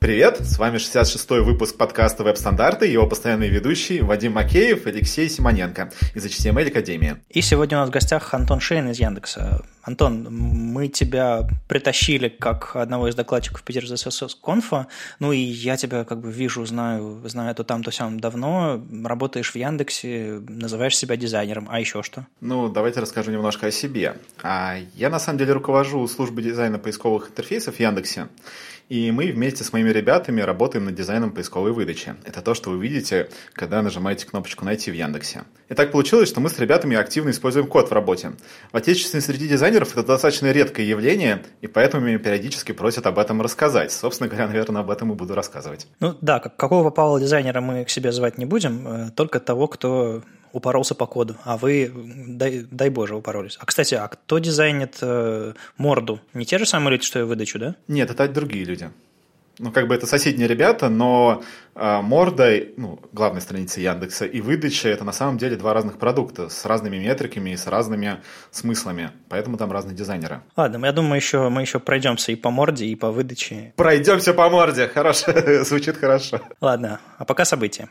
Привет, с вами 66-й выпуск подкаста «Веб-стандарты», его постоянные ведущие Вадим Макеев и Алексей Симоненко из HTML Академии. И сегодня у нас в гостях Антон Шейн из Яндекса. Антон, мы тебя притащили как одного из докладчиков Питер ZSS Конфа, ну и я тебя как бы вижу, знаю, знаю то там, то сам давно, работаешь в Яндексе, называешь себя дизайнером, а еще что? Ну, давайте расскажу немножко о себе. А я на самом деле руковожу службой дизайна поисковых интерфейсов в Яндексе. И мы вместе с моими ребятами работаем над дизайном поисковой выдачи. Это то, что вы видите, когда нажимаете кнопочку «Найти» в Яндексе. И так получилось, что мы с ребятами активно используем код в работе. В отечественной среди дизайнеров это достаточно редкое явление, и поэтому меня периодически просят об этом рассказать. Собственно говоря, наверное, об этом и буду рассказывать. Ну да, какого попало дизайнера мы к себе звать не будем, э, только того, кто упоролся по коду, а вы, дай, дай боже, упоролись. А, кстати, а кто дизайнит э, морду? Не те же самые люди, что и выдачу, да? Нет, это другие люди. Ну, как бы это соседние ребята, но э, морда, ну, главной страницы Яндекса, и выдача – это на самом деле два разных продукта с разными метриками и с разными смыслами. Поэтому там разные дизайнеры. Ладно, я думаю, еще, мы еще пройдемся и по морде, и по выдаче. Пройдемся по морде, хорошо, звучит хорошо. Ладно, а пока события.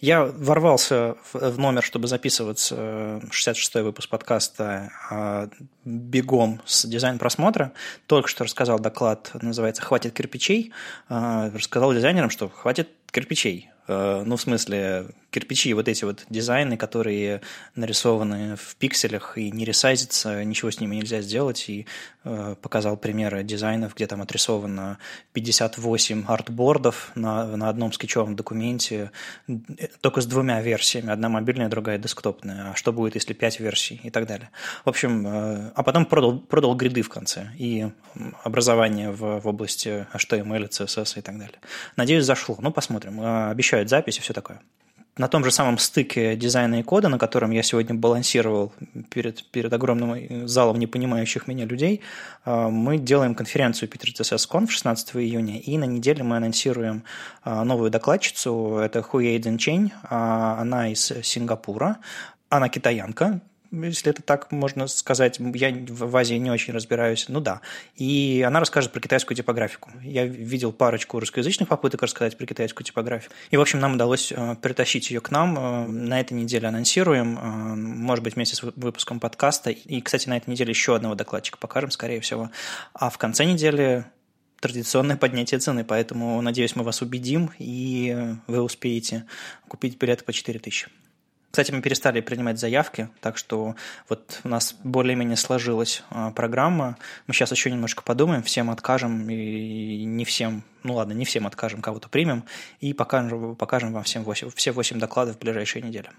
Я ворвался в номер, чтобы записываться 66-й выпуск подкаста а, бегом с дизайн-просмотра. Только что рассказал доклад, называется «Хватит кирпичей». А, рассказал дизайнерам, что хватит кирпичей. Э, ну, в смысле, кирпичи, вот эти вот дизайны, которые нарисованы в пикселях и не ресайзятся, ничего с ними нельзя сделать, и э, показал примеры дизайнов, где там отрисовано 58 артбордов на, на одном скетчевом документе, только с двумя версиями, одна мобильная, другая десктопная, а что будет, если 5 версий и так далее. В общем, э, а потом продал, продал гриды в конце и образование в, в области HTML, CSS и так далее. Надеюсь, зашло. Ну, посмотрим. Обещаю включают запись и все такое. На том же самом стыке дизайна и кода, на котором я сегодня балансировал перед, перед огромным залом непонимающих меня людей, а, мы делаем конференцию Питер CSS Conf 16 июня, и на неделе мы анонсируем а, новую докладчицу, это Хуей Чень, она из Сингапура, она китаянка, если это так можно сказать. Я в Азии не очень разбираюсь. Ну да. И она расскажет про китайскую типографику. Я видел парочку русскоязычных попыток рассказать про китайскую типографию. И, в общем, нам удалось э, притащить ее к нам. Э, на этой неделе анонсируем, э, может быть, вместе с выпуском подкаста. И, кстати, на этой неделе еще одного докладчика покажем, скорее всего. А в конце недели традиционное поднятие цены, поэтому, надеюсь, мы вас убедим, и вы успеете купить билеты по 4000. Кстати, мы перестали принимать заявки, так что вот у нас более-менее сложилась а, программа. Мы сейчас еще немножко подумаем, всем откажем и не всем, ну ладно, не всем откажем, кого-то примем и покажем, покажем вам всем 8, все 8 докладов в ближайшие недели.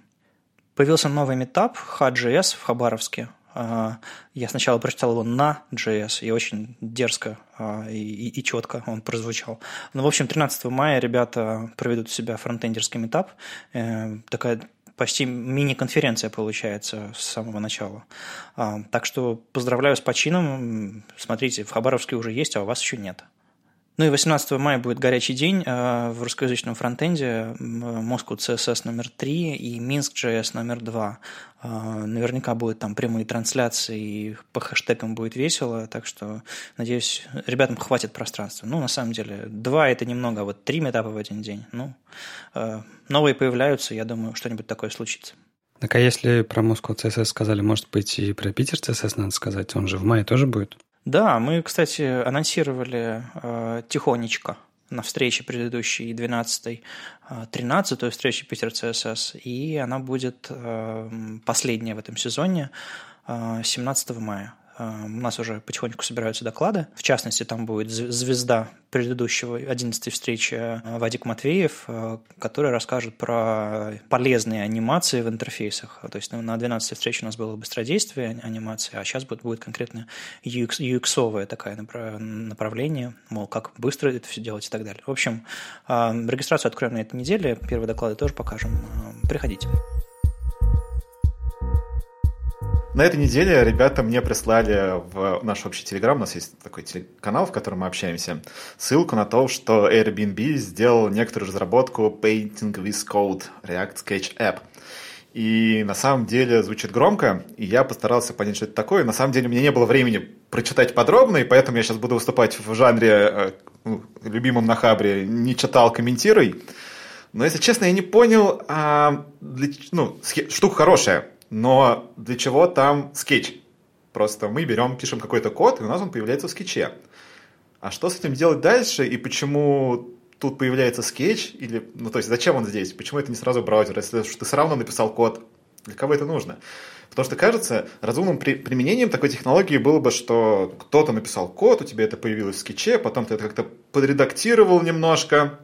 Появился новый метап HUD.js в Хабаровске. А, я сначала прочитал его на JS, и очень дерзко а, и, и, и четко он прозвучал. Ну, в общем, 13 мая ребята проведут у себя фронтендерский метап. Э, такая почти мини-конференция получается с самого начала. А, так что поздравляю с почином. Смотрите, в Хабаровске уже есть, а у вас еще нет. Ну и 18 мая будет горячий день э, в русскоязычном фронтенде Moscow CSS номер 3 и Minsk JS номер 2. Э, наверняка будут там прямые трансляции, и по хэштегам будет весело, так что, надеюсь, ребятам хватит пространства. Ну, на самом деле, два – это немного, а вот три метапа в один день. Ну, э, новые появляются, я думаю, что-нибудь такое случится. Так а если про Moscow CSS сказали, может быть, и про Питер CSS надо сказать? Он же в мае тоже будет? Да, мы, кстати, анонсировали э, тихонечко на встрече предыдущей 12-й, 13-й э, встрече Питер ЦСС, и она будет э, последняя в этом сезоне э, 17 мая. Э, у нас уже потихонечку собираются доклады. В частности, там будет звезда предыдущего 11 встречи э, Вадик Матвеев, э, который расскажет про полезные анимации в интерфейсах. То есть на 12 встрече у нас было быстродействие анимации, а сейчас будет, будет конкретно UX, UX-овое такое направление, мол, как быстро это все делать и так далее. В общем, регистрацию откроем на этой неделе, первые доклады тоже покажем. Приходите. На этой неделе ребята мне прислали в наш общий телеграм, у нас есть такой канал, в котором мы общаемся, ссылку на то, что Airbnb сделал некоторую разработку Painting with Code React Sketch App. И на самом деле звучит громко, и я постарался понять, что это такое. На самом деле у меня не было времени прочитать подробно, и поэтому я сейчас буду выступать в жанре э, ну, любимом на Хабре, не читал, комментируй. Но, если честно, я не понял, а, для, ну, штука хорошая, но для чего там скетч? Просто мы берем, пишем какой-то код, и у нас он появляется в скетче. А что с этим делать дальше, и почему тут появляется скетч, или, ну, то есть, зачем он здесь? Почему это не сразу браузер? Если ты все равно написал код, для кого это нужно? Потому что, кажется, разумным при, применением такой технологии было бы, что кто-то написал код, у тебя это появилось в скетче, потом ты это как-то подредактировал немножко,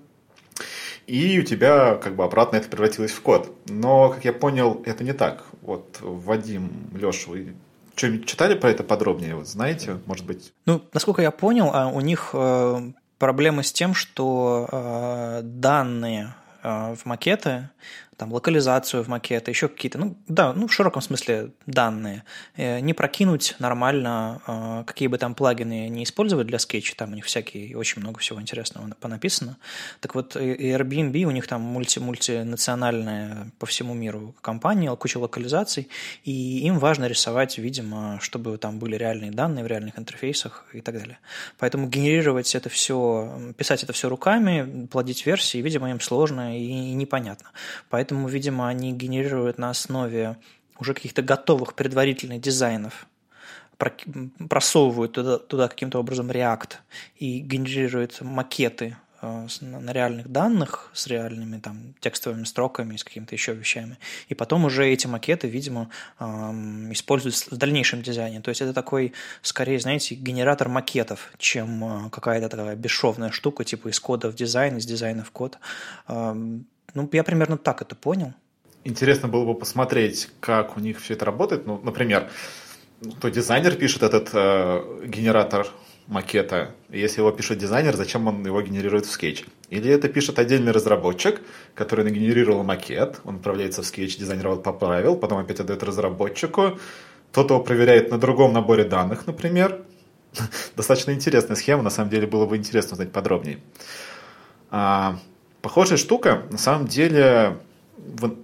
и у тебя как бы обратно это превратилось в код. Но, как я понял, это не так. Вот Вадим, Леша, вы что-нибудь читали про это подробнее? Вот знаете, может быть? Ну, насколько я понял, а у них э, проблемы с тем, что э, данные э, в макеты там, локализацию в макеты, еще какие-то, ну, да, ну, в широком смысле данные. Э, не прокинуть нормально, э, какие бы там плагины не использовать для скетча, там у них всякие, очень много всего интересного понаписано. Так вот, Airbnb, у них там мульти мультинациональная по всему миру компания, куча локализаций, и им важно рисовать, видимо, чтобы там были реальные данные в реальных интерфейсах и так далее. Поэтому генерировать это все, писать это все руками, плодить версии, видимо, им сложно и непонятно. Поэтому Поэтому, видимо, они генерируют на основе уже каких-то готовых предварительных дизайнов, просовывают туда, туда каким-то образом React и генерируют макеты э, на реальных данных с реальными там текстовыми строками, с какими-то еще вещами. И потом уже эти макеты, видимо, используют в дальнейшем дизайне. То есть это такой, скорее, знаете, генератор макетов, чем э, какая-то такая бесшовная штука, типа из кода в дизайн, из дизайна в код. Ну, я примерно так это понял. Интересно было бы посмотреть, как у них все это работает. Ну, например, то дизайнер пишет этот э, генератор макета. Если его пишет дизайнер, зачем он его генерирует в скетч? Или это пишет отдельный разработчик, который нагенерировал макет, он отправляется в скетч, дизайнер его поправил, потом опять отдает разработчику, тот его проверяет на другом наборе данных, например. Достаточно интересная схема, на самом деле было бы интересно узнать подробнее. А, Похожая штука, на самом деле, вы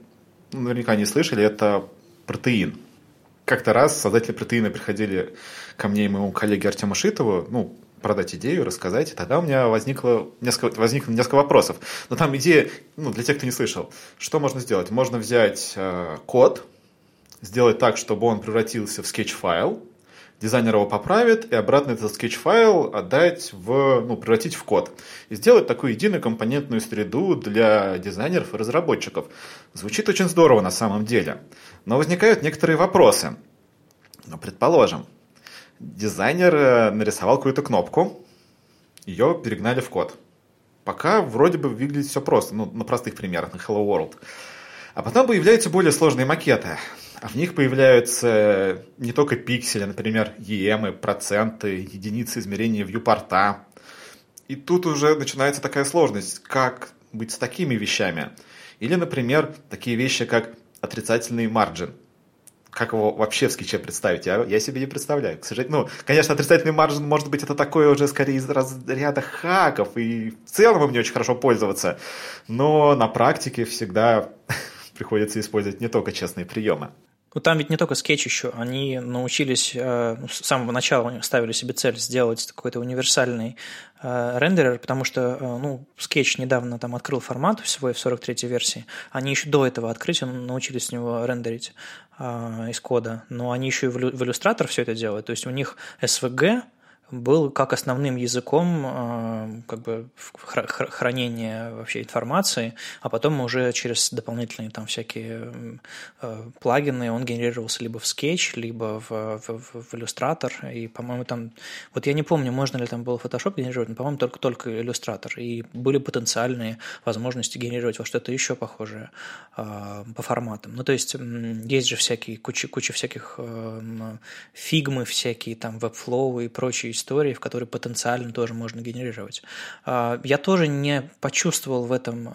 наверняка не слышали, это протеин. Как-то раз создатели протеина приходили ко мне и моему коллеге Артему Шитову, ну, продать идею, рассказать, и тогда у меня возникло несколько, возникло несколько вопросов. Но там идея, ну, для тех, кто не слышал, что можно сделать? Можно взять э, код, сделать так, чтобы он превратился в Sketch-файл, дизайнер его поправит и обратно этот Sketch-файл отдать в, ну, превратить в код. И сделать такую единую компонентную среду для дизайнеров и разработчиков. Звучит очень здорово на самом деле. Но возникают некоторые вопросы. Ну, предположим, дизайнер э, нарисовал какую-то кнопку, ее перегнали в код. Пока вроде бы выглядит все просто, ну, на простых примерах, на Hello World. А потом появляются более сложные макеты. А в них появляются не только пиксели, например, EM, проценты, единицы измерения вьюпорта. И тут уже начинается такая сложность, как быть с такими вещами. Или, например, такие вещи, как отрицательный margin. Как его вообще в скетче представить? Я, я себе не представляю. К сожалению, ну, конечно, отрицательный margin, может быть, это такое уже скорее из разряда хаков, и в целом им не очень хорошо пользоваться. Но на практике всегда приходится использовать не только честные приемы. Ну, там ведь не только скетч еще, они научились, э, ну, с самого начала ставили себе цель сделать какой-то универсальный э, рендерер, потому что, э, ну, скетч недавно там открыл формат свой в 43-й версии, они еще до этого открытия научились с него рендерить из кода, но они еще и в иллюстратор все это делают, то есть у них SVG, был как основным языком э, как бы хранения вообще информации, а потом уже через дополнительные там всякие э, плагины он генерировался либо в Sketch, либо в, в, в Illustrator, и, по-моему, там, вот я не помню, можно ли там было Photoshop генерировать, но, по-моему, только, только Illustrator, и были потенциальные возможности генерировать во что-то еще похожее э, по форматам. Ну, то есть, есть же всякие, куча, куча всяких фигмы всякие, там, Webflow и прочие истории, в которые потенциально тоже можно генерировать. А, я тоже не почувствовал в этом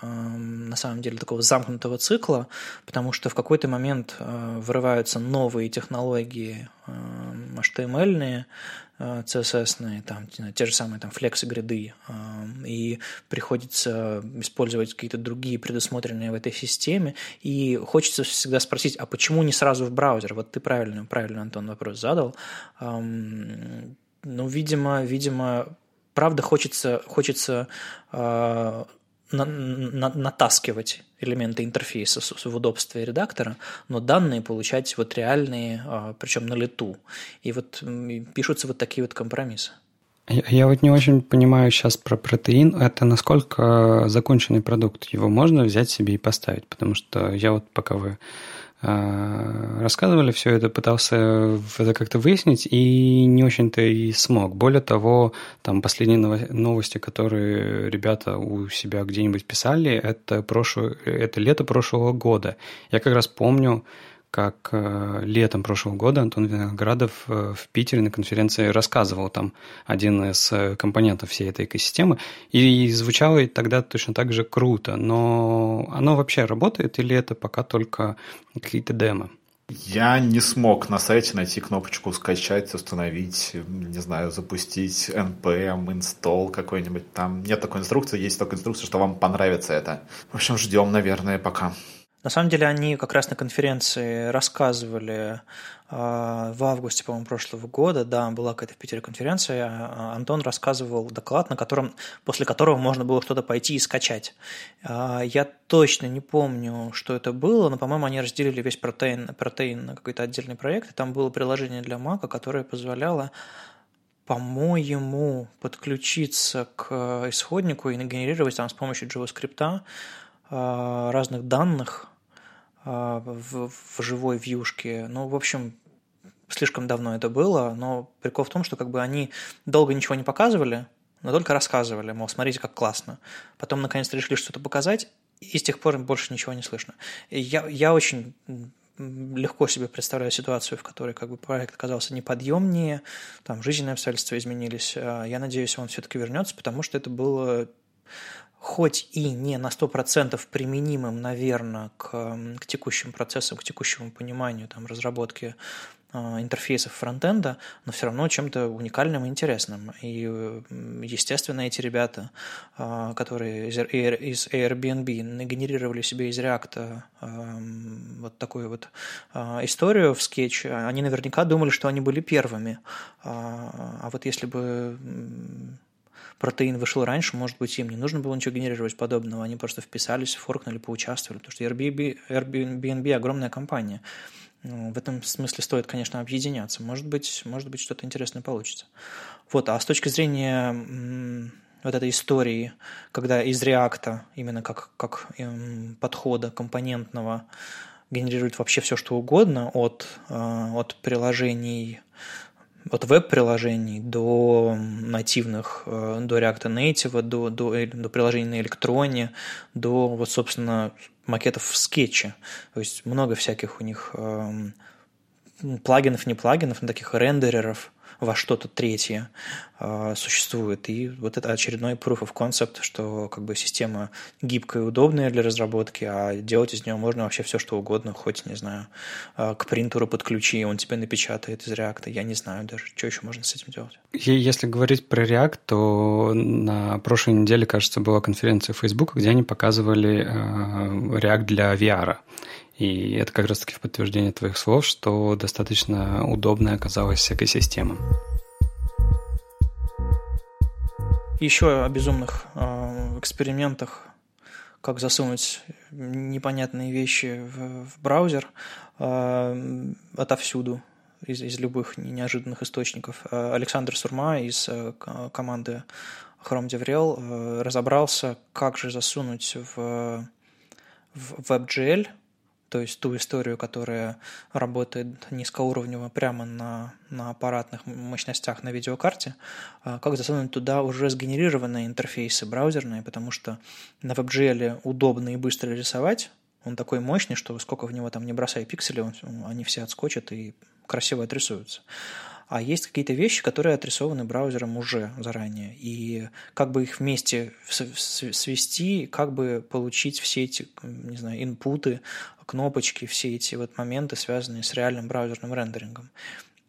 на самом деле такого замкнутого цикла, потому что в какой-то момент а, вырываются новые технологии HTML, CSS, там, те же самые там флексы гриды, и приходится использовать какие-то другие предусмотренные в этой системе, и хочется всегда спросить, а почему не сразу в браузер? Вот ты правильно, правильно, Антон, вопрос задал. Ну, видимо, видимо, правда хочется, хочется э, на, на, натаскивать элементы интерфейса в удобстве редактора, но данные получать вот реальные, э, причем на лету. И вот пишутся вот такие вот компромиссы. Я, я вот не очень понимаю сейчас про протеин. Это насколько законченный продукт? Его можно взять себе и поставить? Потому что я вот пока вы а, рассказывали все это, пытался это как-то выяснить и не очень-то и смог. Более того, там последние новости, которые ребята у себя где-нибудь писали, это, прошлое, это лето прошлого года. Я как раз помню, как э, летом прошлого года Антон Виноградов э, в Питере на конференции рассказывал там один из э, компонентов всей этой экосистемы, и звучало тогда точно так же круто, но оно вообще работает или это пока только какие-то демо? Я не смог на сайте найти кнопочку скачать, установить, не знаю, запустить npm, install какой-нибудь. Там нет такой инструкции, есть только инструкция, что вам понравится это. В общем, ждем, наверное, пока. На самом деле они как раз на конференции рассказывали э, в августе, по-моему, прошлого года, да, была какая-то в Питере конференция, а, Антон рассказывал доклад, на котором, после которого можно было что-то пойти и скачать. Э, я точно не помню, что это было, но, по-моему, они разделили весь протеин, протеин на какой-то отдельный проект, и там было приложение для Mac, которое позволяло по-моему, подключиться к исходнику и нагенерировать там с помощью JavaScript разных данных, а, в, в живой вьюшке. Ну, в общем, слишком давно это было, но прикол в том, что как бы они долго ничего не показывали, но только рассказывали, мол, смотрите, как классно. Потом, наконец решили что-то показать, и с тех пор больше ничего не слышно. И я, я очень легко себе представляю ситуацию, в которой как бы проект оказался неподъемнее, там жизненные обстоятельства изменились. А я надеюсь, он все-таки вернется, потому что это было хоть и не на 100% применимым, наверное, к, к текущим процессам, к текущему пониманию там, разработки э, интерфейсов фронтенда, но все равно чем-то уникальным и интересным. И, естественно, эти ребята, э, которые из, Airbnb нагенерировали себе из React э, вот такую вот историю в скетч, они наверняка думали, что они были первыми. А вот если бы протеин вышел раньше, может быть, им не нужно было ничего генерировать подобного, они просто вписались, форкнули, поучаствовали, потому что Airbnb, Airbnb огромная компания. Ну, в этом смысле стоит, конечно, объединяться. Может быть, может быть что-то интересное получится. Вот, а с точки зрения вот этой истории, когда из реакта, именно как, как эм, подхода компонентного, генерирует вообще все, что угодно, от, э, от приложений от веб-приложений до нативных, э, до React Native, до, до, до приложений на электроне, до, вот, собственно, макетов в скетче. То есть много всяких у них эм, плагинов, не плагинов, но таких рендереров, во что-то третье э, существует. И вот это очередной proof of concept, что как бы система гибкая и удобная для разработки, а делать из нее можно вообще все, что угодно, хоть, не знаю, э, к принтеру подключи, он тебе напечатает из React. Я не знаю даже, что еще можно с этим делать. Если говорить про React, то на прошлой неделе, кажется, была конференция Facebook, где они показывали э, React для VR. И это как раз-таки в подтверждение твоих слов, что достаточно удобная оказалась экосистема. Еще о безумных э, экспериментах, как засунуть непонятные вещи в, в браузер э, отовсюду, из, из любых неожиданных источников. Э, Александр Сурма из э, команды Chrome DevRel разобрался, как же засунуть в, в WebGL – то есть ту историю, которая работает низкоуровнево прямо на, на аппаратных мощностях на видеокарте, а как засунуть туда уже сгенерированные интерфейсы браузерные, потому что на WebGL удобно и быстро рисовать, он такой мощный, что сколько в него там не бросай пиксели, он, они все отскочат и красиво отрисуются а есть какие-то вещи, которые отрисованы браузером уже заранее. И как бы их вместе свести, как бы получить все эти, не знаю, инпуты, кнопочки, все эти вот моменты, связанные с реальным браузерным рендерингом.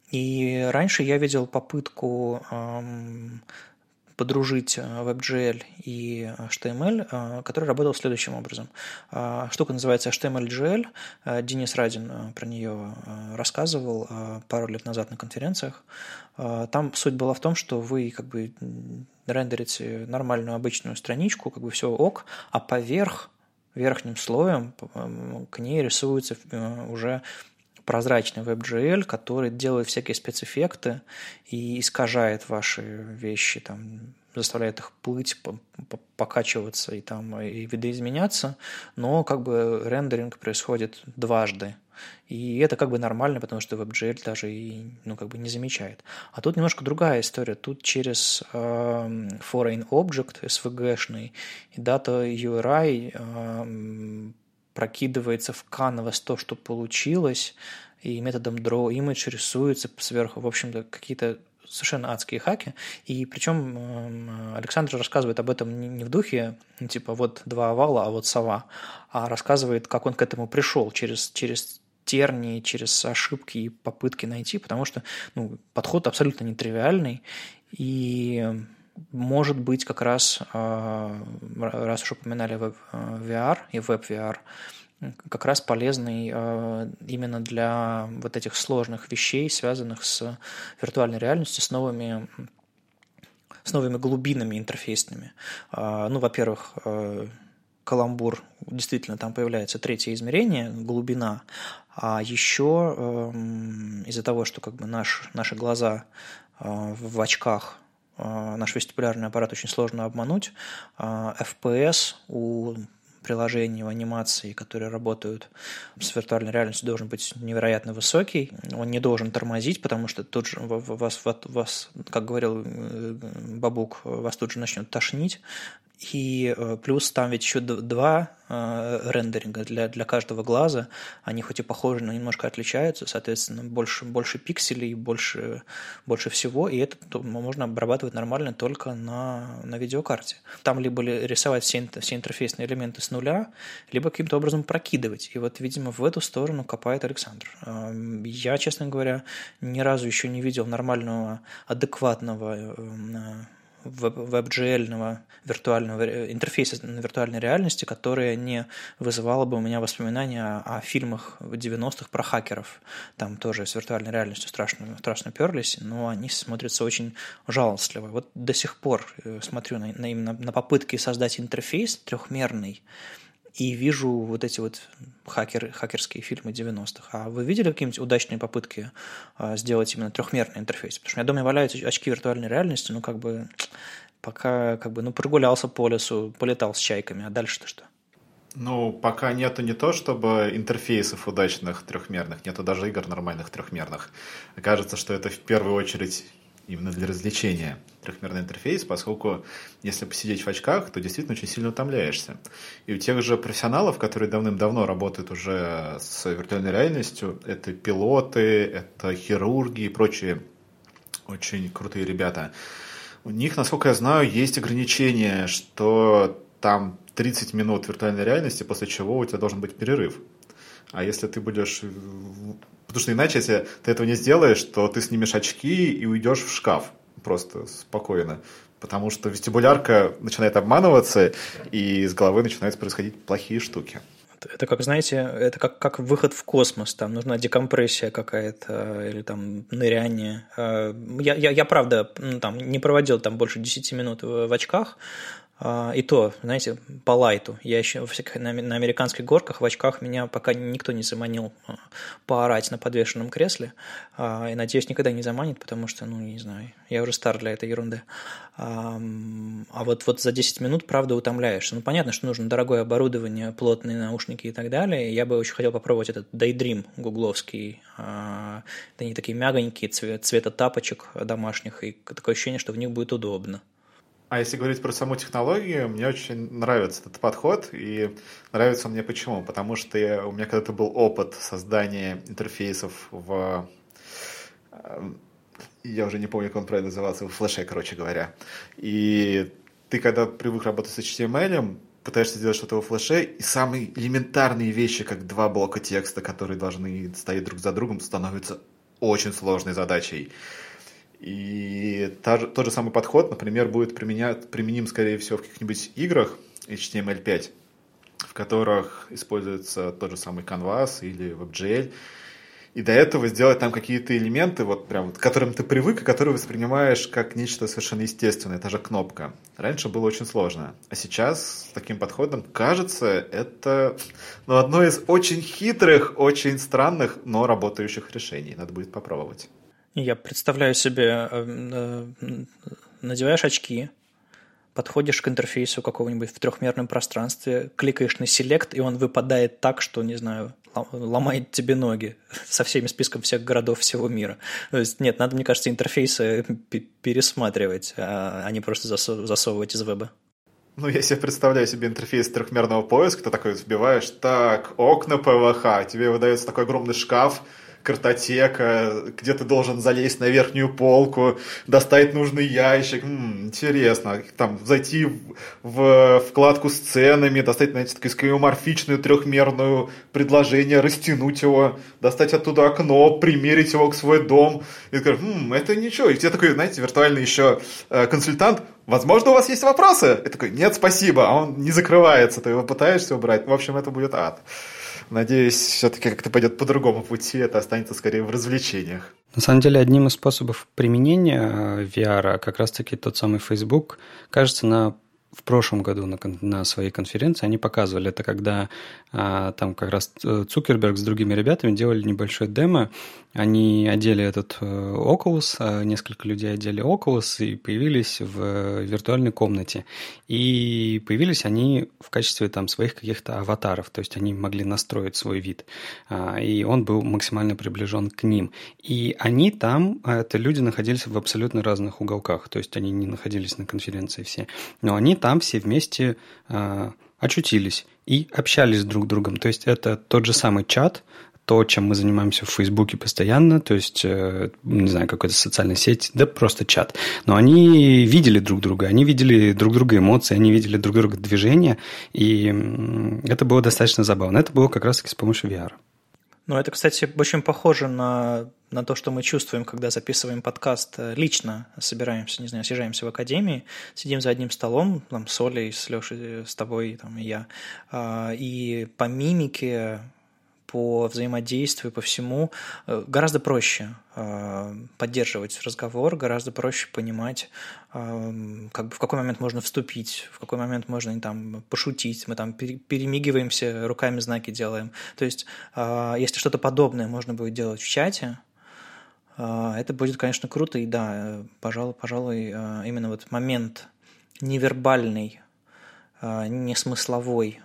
И раньше я видел попытку эм, подружить WebGL и HTML, который работал следующим образом. Штука называется HTML-GL. Денис Радин про нее рассказывал пару лет назад на конференциях. Там суть была в том, что вы как бы рендерите нормальную обычную страничку, как бы все ок, а поверх верхним слоем к ней рисуется уже прозрачный WebGL, который делает всякие спецэффекты и искажает ваши вещи, там, заставляет их плыть, покачиваться и, там, и видоизменяться, но как бы рендеринг происходит дважды. И это как бы нормально, потому что WebGL даже и ну, как бы не замечает. А тут немножко другая история. Тут через э, Foreign Object, SVG-шный, и Data URI э, прокидывается в canvas то, что получилось, и методом draw image рисуется сверху, в общем-то, какие-то совершенно адские хаки. И причем эм, Александр рассказывает об этом не в духе, ну, типа, вот два овала, а вот сова, а рассказывает, как он к этому пришел через, через тернии, через ошибки и попытки найти, потому что ну, подход абсолютно нетривиальный. И может быть как раз, а, раз уж упоминали VR и веб-VR, как раз полезный а, именно для вот этих сложных вещей, связанных с виртуальной реальностью, с новыми с новыми глубинами интерфейсными. А, ну, во-первых, каламбур, действительно, там появляется третье измерение, глубина, а еще эм, из-за того, что как бы наш, наши глаза в очках а, наш вестибулярный аппарат очень сложно обмануть. FPS а, у приложений, у анимации, которые работают с виртуальной реальностью, должен быть невероятно высокий. Он не должен тормозить, потому что тут же вас, вас как говорил э, Бабук, вас тут же начнет тошнить. И э, плюс там ведь еще два э, рендеринга для, для каждого глаза. Они хоть и похожи, но немножко отличаются. Соответственно, больше, больше пикселей, больше, больше всего. И это можно обрабатывать нормально только на, на видеокарте. Там либо рисовать все, все интерфейсные элементы с нуля, либо каким-то образом прокидывать. И вот, видимо, в эту сторону копает Александр. Эм, я, честно говоря, ни разу еще не видел нормального, адекватного э, веб-GL виртуального интерфейса на виртуальной реальности, которая не вызывала бы у меня воспоминания о, о фильмах 90-х про хакеров. Там тоже с виртуальной реальностью страшно, страшно перлись, но они смотрятся очень жалостливо. Вот до сих пор э, смотрю на, на, на попытки создать интерфейс трехмерный, и вижу вот эти вот хакеры, хакерские фильмы 90-х. А вы видели какие-нибудь удачные попытки а, сделать именно трехмерный интерфейс? Потому что у меня дома валяются очки виртуальной реальности, ну, как бы, пока, как бы, ну, прогулялся по лесу, полетал с чайками, а дальше-то что? Ну, пока нету не то, чтобы интерфейсов удачных трехмерных, нету даже игр нормальных трехмерных. Кажется, что это в первую очередь именно для развлечения трехмерный интерфейс, поскольку если посидеть в очках, то действительно очень сильно утомляешься. И у тех же профессионалов, которые давным-давно работают уже с виртуальной реальностью, это пилоты, это хирурги и прочие очень крутые ребята, у них, насколько я знаю, есть ограничение, что там 30 минут виртуальной реальности, после чего у тебя должен быть перерыв. А если ты будешь Потому что иначе, если ты этого не сделаешь, то ты снимешь очки и уйдешь в шкаф просто спокойно. Потому что вестибулярка начинает обманываться, и из головы начинают происходить плохие штуки. Это как, знаете, это как, как выход в космос, там нужна декомпрессия какая-то или там ныряние. Я, я, я правда, ну, там, не проводил там больше 10 минут в, в очках, и то, знаете, по лайту. Я еще на, американских горках в очках меня пока никто не заманил а, поорать на подвешенном кресле. А, и надеюсь, никогда не заманит, потому что, ну, не знаю, я уже стар для этой ерунды. А вот, вот за 10 минут, правда, утомляешься. Ну, понятно, что нужно дорогое оборудование, плотные наушники и так далее. Я бы очень хотел попробовать этот Daydream гугловский. Они такие мягонькие, цвет, цвета тапочек домашних, и такое ощущение, что в них будет удобно. А если говорить про саму технологию, мне очень нравится этот подход, и нравится он мне почему? Потому что я, у меня когда-то был опыт создания интерфейсов в... Э, я уже не помню, как он правильно назывался, в флеше, короче говоря. И ты, когда привык работать с HTML, пытаешься сделать что-то во флеше, и самые элементарные вещи, как два блока текста, которые должны стоять друг за другом, становятся очень сложной задачей. И та, тот же самый подход, например, будет применять, применим, скорее всего, в каких-нибудь играх HTML5, в которых используется тот же самый Canvas или WebGL, и до этого сделать там какие-то элементы, вот прям, к которым ты привык, и которые воспринимаешь как нечто совершенно естественное, та же кнопка. Раньше было очень сложно. А сейчас с таким подходом, кажется, это ну, одно из очень хитрых, очень странных, но работающих решений. Надо будет попробовать. Я представляю себе, э, э, надеваешь очки, подходишь к интерфейсу какого-нибудь в трехмерном пространстве, кликаешь на селект, и он выпадает так, что, не знаю, ломает тебе ноги со всеми списком всех городов всего мира. То есть, нет, надо, мне кажется, интерфейсы пересматривать, а не просто засовывать из веба. Ну, я себе представляю себе интерфейс трехмерного поиска, ты такой вбиваешь, так, окна ПВХ, тебе выдается такой огромный шкаф, картотека, где ты должен залезть на верхнюю полку, достать нужный ящик. М-м, интересно. Там зайти в, в вкладку с ценами, достать, знаете, такое скеоморфичную трехмерную предложение, растянуть его, достать оттуда окно, примерить его к свой дом. И сказать, м-м, это ничего. И тебе такой, знаете, виртуальный еще э, консультант, возможно, у вас есть вопросы? И такой, нет, спасибо, а он не закрывается, ты его пытаешься убрать. В общем, это будет ад. Надеюсь, все-таки как-то пойдет по другому пути, это останется скорее в развлечениях. На самом деле, одним из способов применения э, VR как раз-таки тот самый Facebook, кажется, на в прошлом году на, на своей конференции они показывали это, когда а, там как раз Цукерберг с другими ребятами делали небольшой демо. Они одели этот э, Oculus, а несколько людей одели Oculus и появились в виртуальной комнате. И появились они в качестве там своих каких-то аватаров, то есть они могли настроить свой вид. А, и он был максимально приближен к ним. И они там, а, это люди находились в абсолютно разных уголках, то есть они не находились на конференции все, но они там все вместе э, очутились и общались друг с другом. То есть это тот же самый чат, то, чем мы занимаемся в Фейсбуке постоянно, то есть, э, не знаю, какой-то социальной сеть, да просто чат. Но они видели друг друга, они видели друг друга эмоции, они видели друг друга движения, и это было достаточно забавно. Это было как раз-таки с помощью VR. Ну, это, кстати, очень похоже на, на то, что мы чувствуем, когда записываем подкаст э, лично, собираемся, не знаю, съезжаемся в академии, сидим за одним столом, там, с Олей, с Лешей, с тобой, там, и я, а, и по мимике по взаимодействию, по всему э, гораздо проще э, поддерживать разговор, гораздо проще понимать, э, как бы в какой момент можно вступить, в какой момент можно там пошутить, мы там перемигиваемся, руками знаки делаем. То есть, если что-то подобное можно будет делать в чате, это будет, конечно, круто, и да, пожалуй, пожалуй, именно вот момент невербальный, несмысловой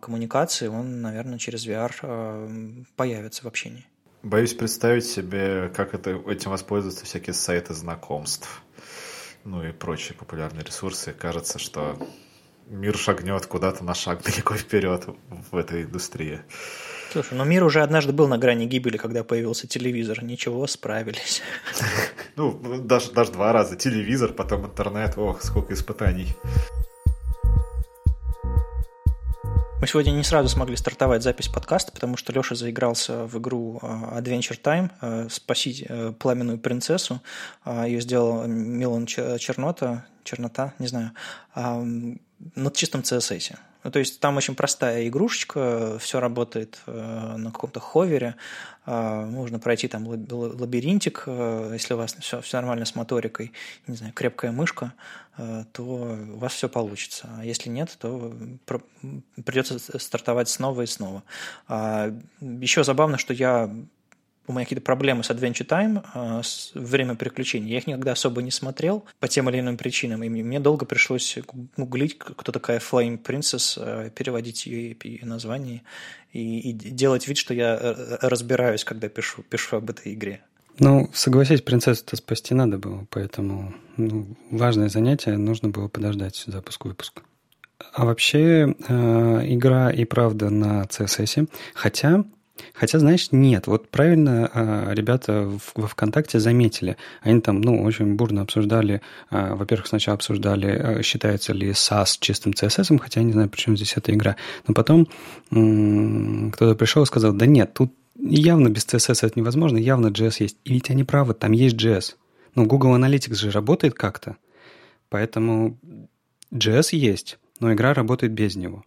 коммуникации, он, наверное, через VR а, появится в общении. Боюсь представить себе, как это, этим воспользуются всякие сайты знакомств, ну и прочие популярные ресурсы. Кажется, что мир шагнет куда-то на шаг далеко вперед в этой индустрии. Слушай, но мир уже однажды был на грани гибели, когда появился телевизор. Ничего, справились. Ну, даже, даже два раза. Телевизор, потом интернет. Ох, сколько испытаний. Мы сегодня не сразу смогли стартовать запись подкаста, потому что Леша заигрался в игру а, Adventure Time э, «Спасить э, пламенную принцессу». А, Ее сделал Милан Чернота, Чернота, не знаю, на чистом CSS. Ну, то есть там очень простая игрушечка, все работает э, на каком-то ховере, э, можно пройти там лабиринтик, э, если у вас все, все нормально с моторикой, не знаю, крепкая мышка, то у вас все получится. А если нет, то придется стартовать снова и снова. А, еще забавно, что я у меня какие-то проблемы с Adventure Time, а, с время приключений. Я их никогда особо не смотрел по тем или иным причинам, и мне долго пришлось гуглить, кто такая Flame Princess, а, переводить ее название и, и делать вид, что я э, разбираюсь, когда пишу, пишу об этой игре. Ну, согласись, принцессу-то спасти надо было, поэтому ну, важное занятие, нужно было подождать запуск выпуска. А вообще, э, игра и правда на CSS, хотя Хотя, знаешь, нет, вот правильно а, ребята во ВКонтакте заметили. Они там, ну, очень бурно обсуждали, а, во-первых, сначала обсуждали, а, считается ли SAS чистым CSS, хотя я не знаю, почему здесь эта игра. Но потом кто-то пришел и сказал, да нет, тут явно без CSS это невозможно, явно JS есть. И ведь они правы, там есть JS. Ну, Google Analytics же работает как-то, поэтому JS есть, но игра работает без него.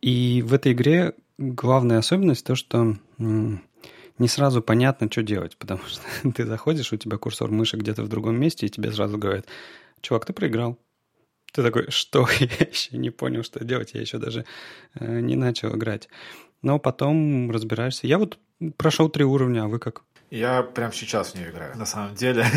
И в этой игре главная особенность то, что не сразу понятно, что делать, потому что ты заходишь, у тебя курсор мыши где-то в другом месте, и тебе сразу говорят, чувак, ты проиграл. Ты такой, что? Я еще не понял, что делать, я еще даже э, не начал играть. Но потом разбираешься. Я вот прошел три уровня, а вы как? Я прямо сейчас в нее играю, на самом деле.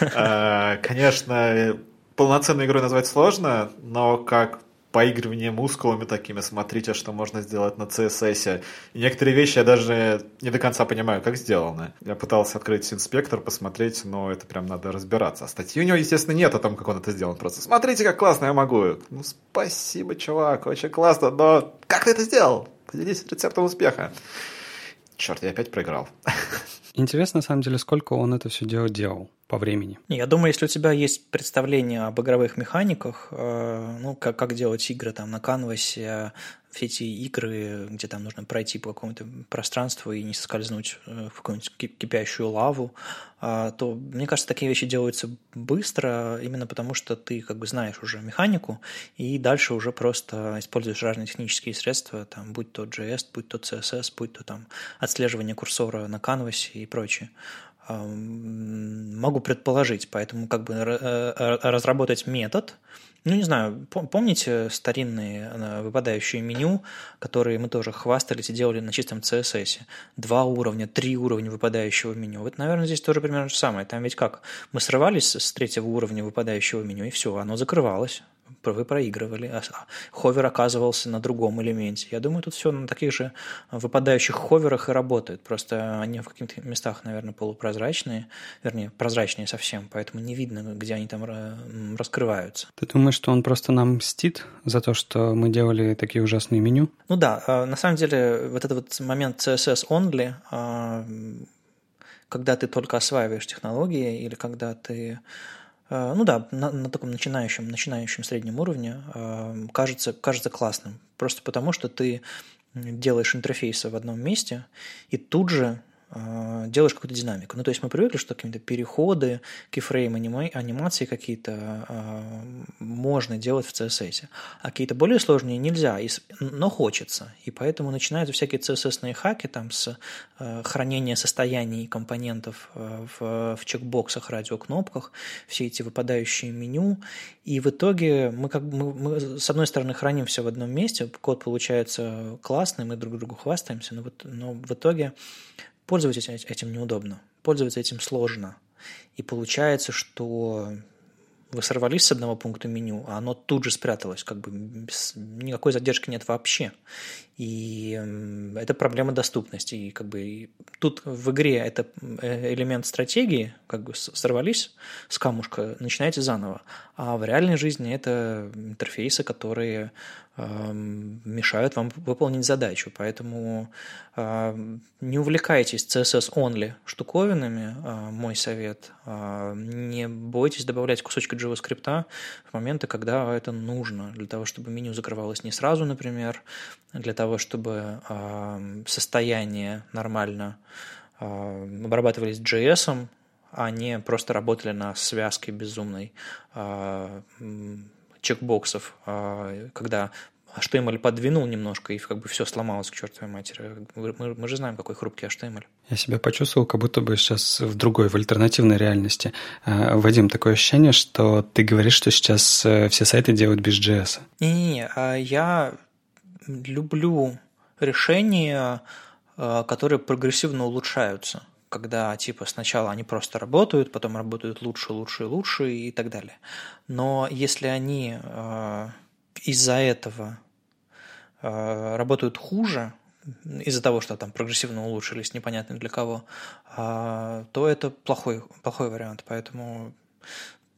Э, конечно, полноценной игрой назвать сложно, но как поигрывание мускулами такими, смотрите, что можно сделать на CSS. И некоторые вещи я даже не до конца понимаю, как сделаны. Я пытался открыть инспектор, посмотреть, но это прям надо разбираться. А статьи у него, естественно, нет о том, как он это сделал. Просто смотрите, как классно я могу. Ну, спасибо, чувак, очень классно, но как ты это сделал? Поделись рецептом успеха. Черт, я опять проиграл. Интересно, на самом деле, сколько он это все дело делал по времени. Я думаю, если у тебя есть представление об игровых механиках, э, ну, как, как делать игры там на канвасе, все эти игры, где там нужно пройти по какому-то пространству и не соскользнуть э, в какую-нибудь кипящую лаву, э, то, мне кажется, такие вещи делаются быстро, именно потому что ты как бы знаешь уже механику, и дальше уже просто используешь разные технические средства, там, будь то JS, будь то CSS, будь то там отслеживание курсора на канвасе и прочее могу предположить, поэтому как бы э, разработать метод, ну, не знаю, помните старинные э, выпадающие меню, которые мы тоже хвастались и делали на чистом CSS? Два уровня, три уровня выпадающего меню. Вот, наверное, здесь тоже примерно то же самое. Там ведь как? Мы срывались с третьего уровня выпадающего меню, и все, оно закрывалось вы проигрывали, а ховер оказывался на другом элементе. Я думаю, тут все на таких же выпадающих ховерах и работает. Просто они в каких-то местах, наверное, полупрозрачные, вернее, прозрачные совсем, поэтому не видно, где они там раскрываются. Ты думаешь, что он просто нам мстит за то, что мы делали такие ужасные меню? Ну да, а, на самом деле вот этот вот момент CSS only, а, когда ты только осваиваешь технологии или когда ты Э, ну да, на, на таком начинающем, начинающем среднем уровне э, кажется, кажется классным. Просто потому, что ты делаешь интерфейсы в одном месте, и тут же делаешь какую-то динамику. Ну, то есть мы привыкли, что какие-то переходы, кейфрейм, анимации какие-то а, можно делать в CSS, а какие-то более сложные нельзя, но хочется. И поэтому начинаются всякие CSS-ные хаки там с а, хранения состояний компонентов в, в чекбоксах, радиокнопках, все эти выпадающие меню. И в итоге мы, как, мы, мы с одной стороны храним все в одном месте, код получается классный, мы друг другу хвастаемся, но, вот, но в итоге Пользоваться этим неудобно, пользоваться этим сложно. И получается, что вы сорвались с одного пункта меню, а оно тут же спряталось, как бы без, никакой задержки нет вообще. И это проблема доступности. И как бы тут в игре это э, элемент стратегии, как бы сорвались с камушка, начинаете заново. А в реальной жизни это интерфейсы, которые мешают вам выполнить задачу. Поэтому не увлекайтесь CSS-only штуковинами, а, мой совет. А, не бойтесь добавлять кусочки JavaScript в моменты, когда это нужно, для того, чтобы меню закрывалось не сразу, например, для того, чтобы состояние нормально обрабатывались JS, а не просто работали на связке безумной чекбоксов, а, когда HTML подвинул немножко, и как бы все сломалось к чертовой матери. Мы, мы же знаем, какой хрупкий HTML. Я себя почувствовал, как будто бы сейчас в другой, в альтернативной реальности. А, Вадим, такое ощущение, что ты говоришь, что сейчас э, все сайты делают без JS. Не-не-не, а я люблю решения, которые прогрессивно улучшаются когда типа сначала они просто работают, потом работают лучше, лучше и лучше и так далее. Но если они э, из-за этого э, работают хуже, из-за того, что там прогрессивно улучшились, непонятно для кого, э, то это плохой, плохой вариант. Поэтому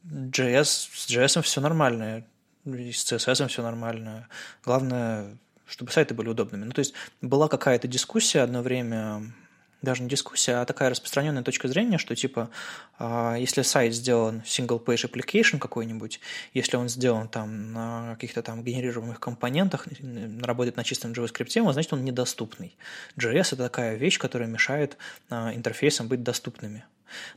JS, с JS все нормально, с CSS все нормально. Главное, чтобы сайты были удобными. Ну, то есть была какая-то дискуссия одно время даже не дискуссия, а такая распространенная точка зрения, что типа, а, если сайт сделан single-page application какой-нибудь, если он сделан там на каких-то там генерируемых компонентах, работает на чистом JavaScript, значит он недоступный. JS – это такая вещь, которая мешает а, интерфейсам быть доступными.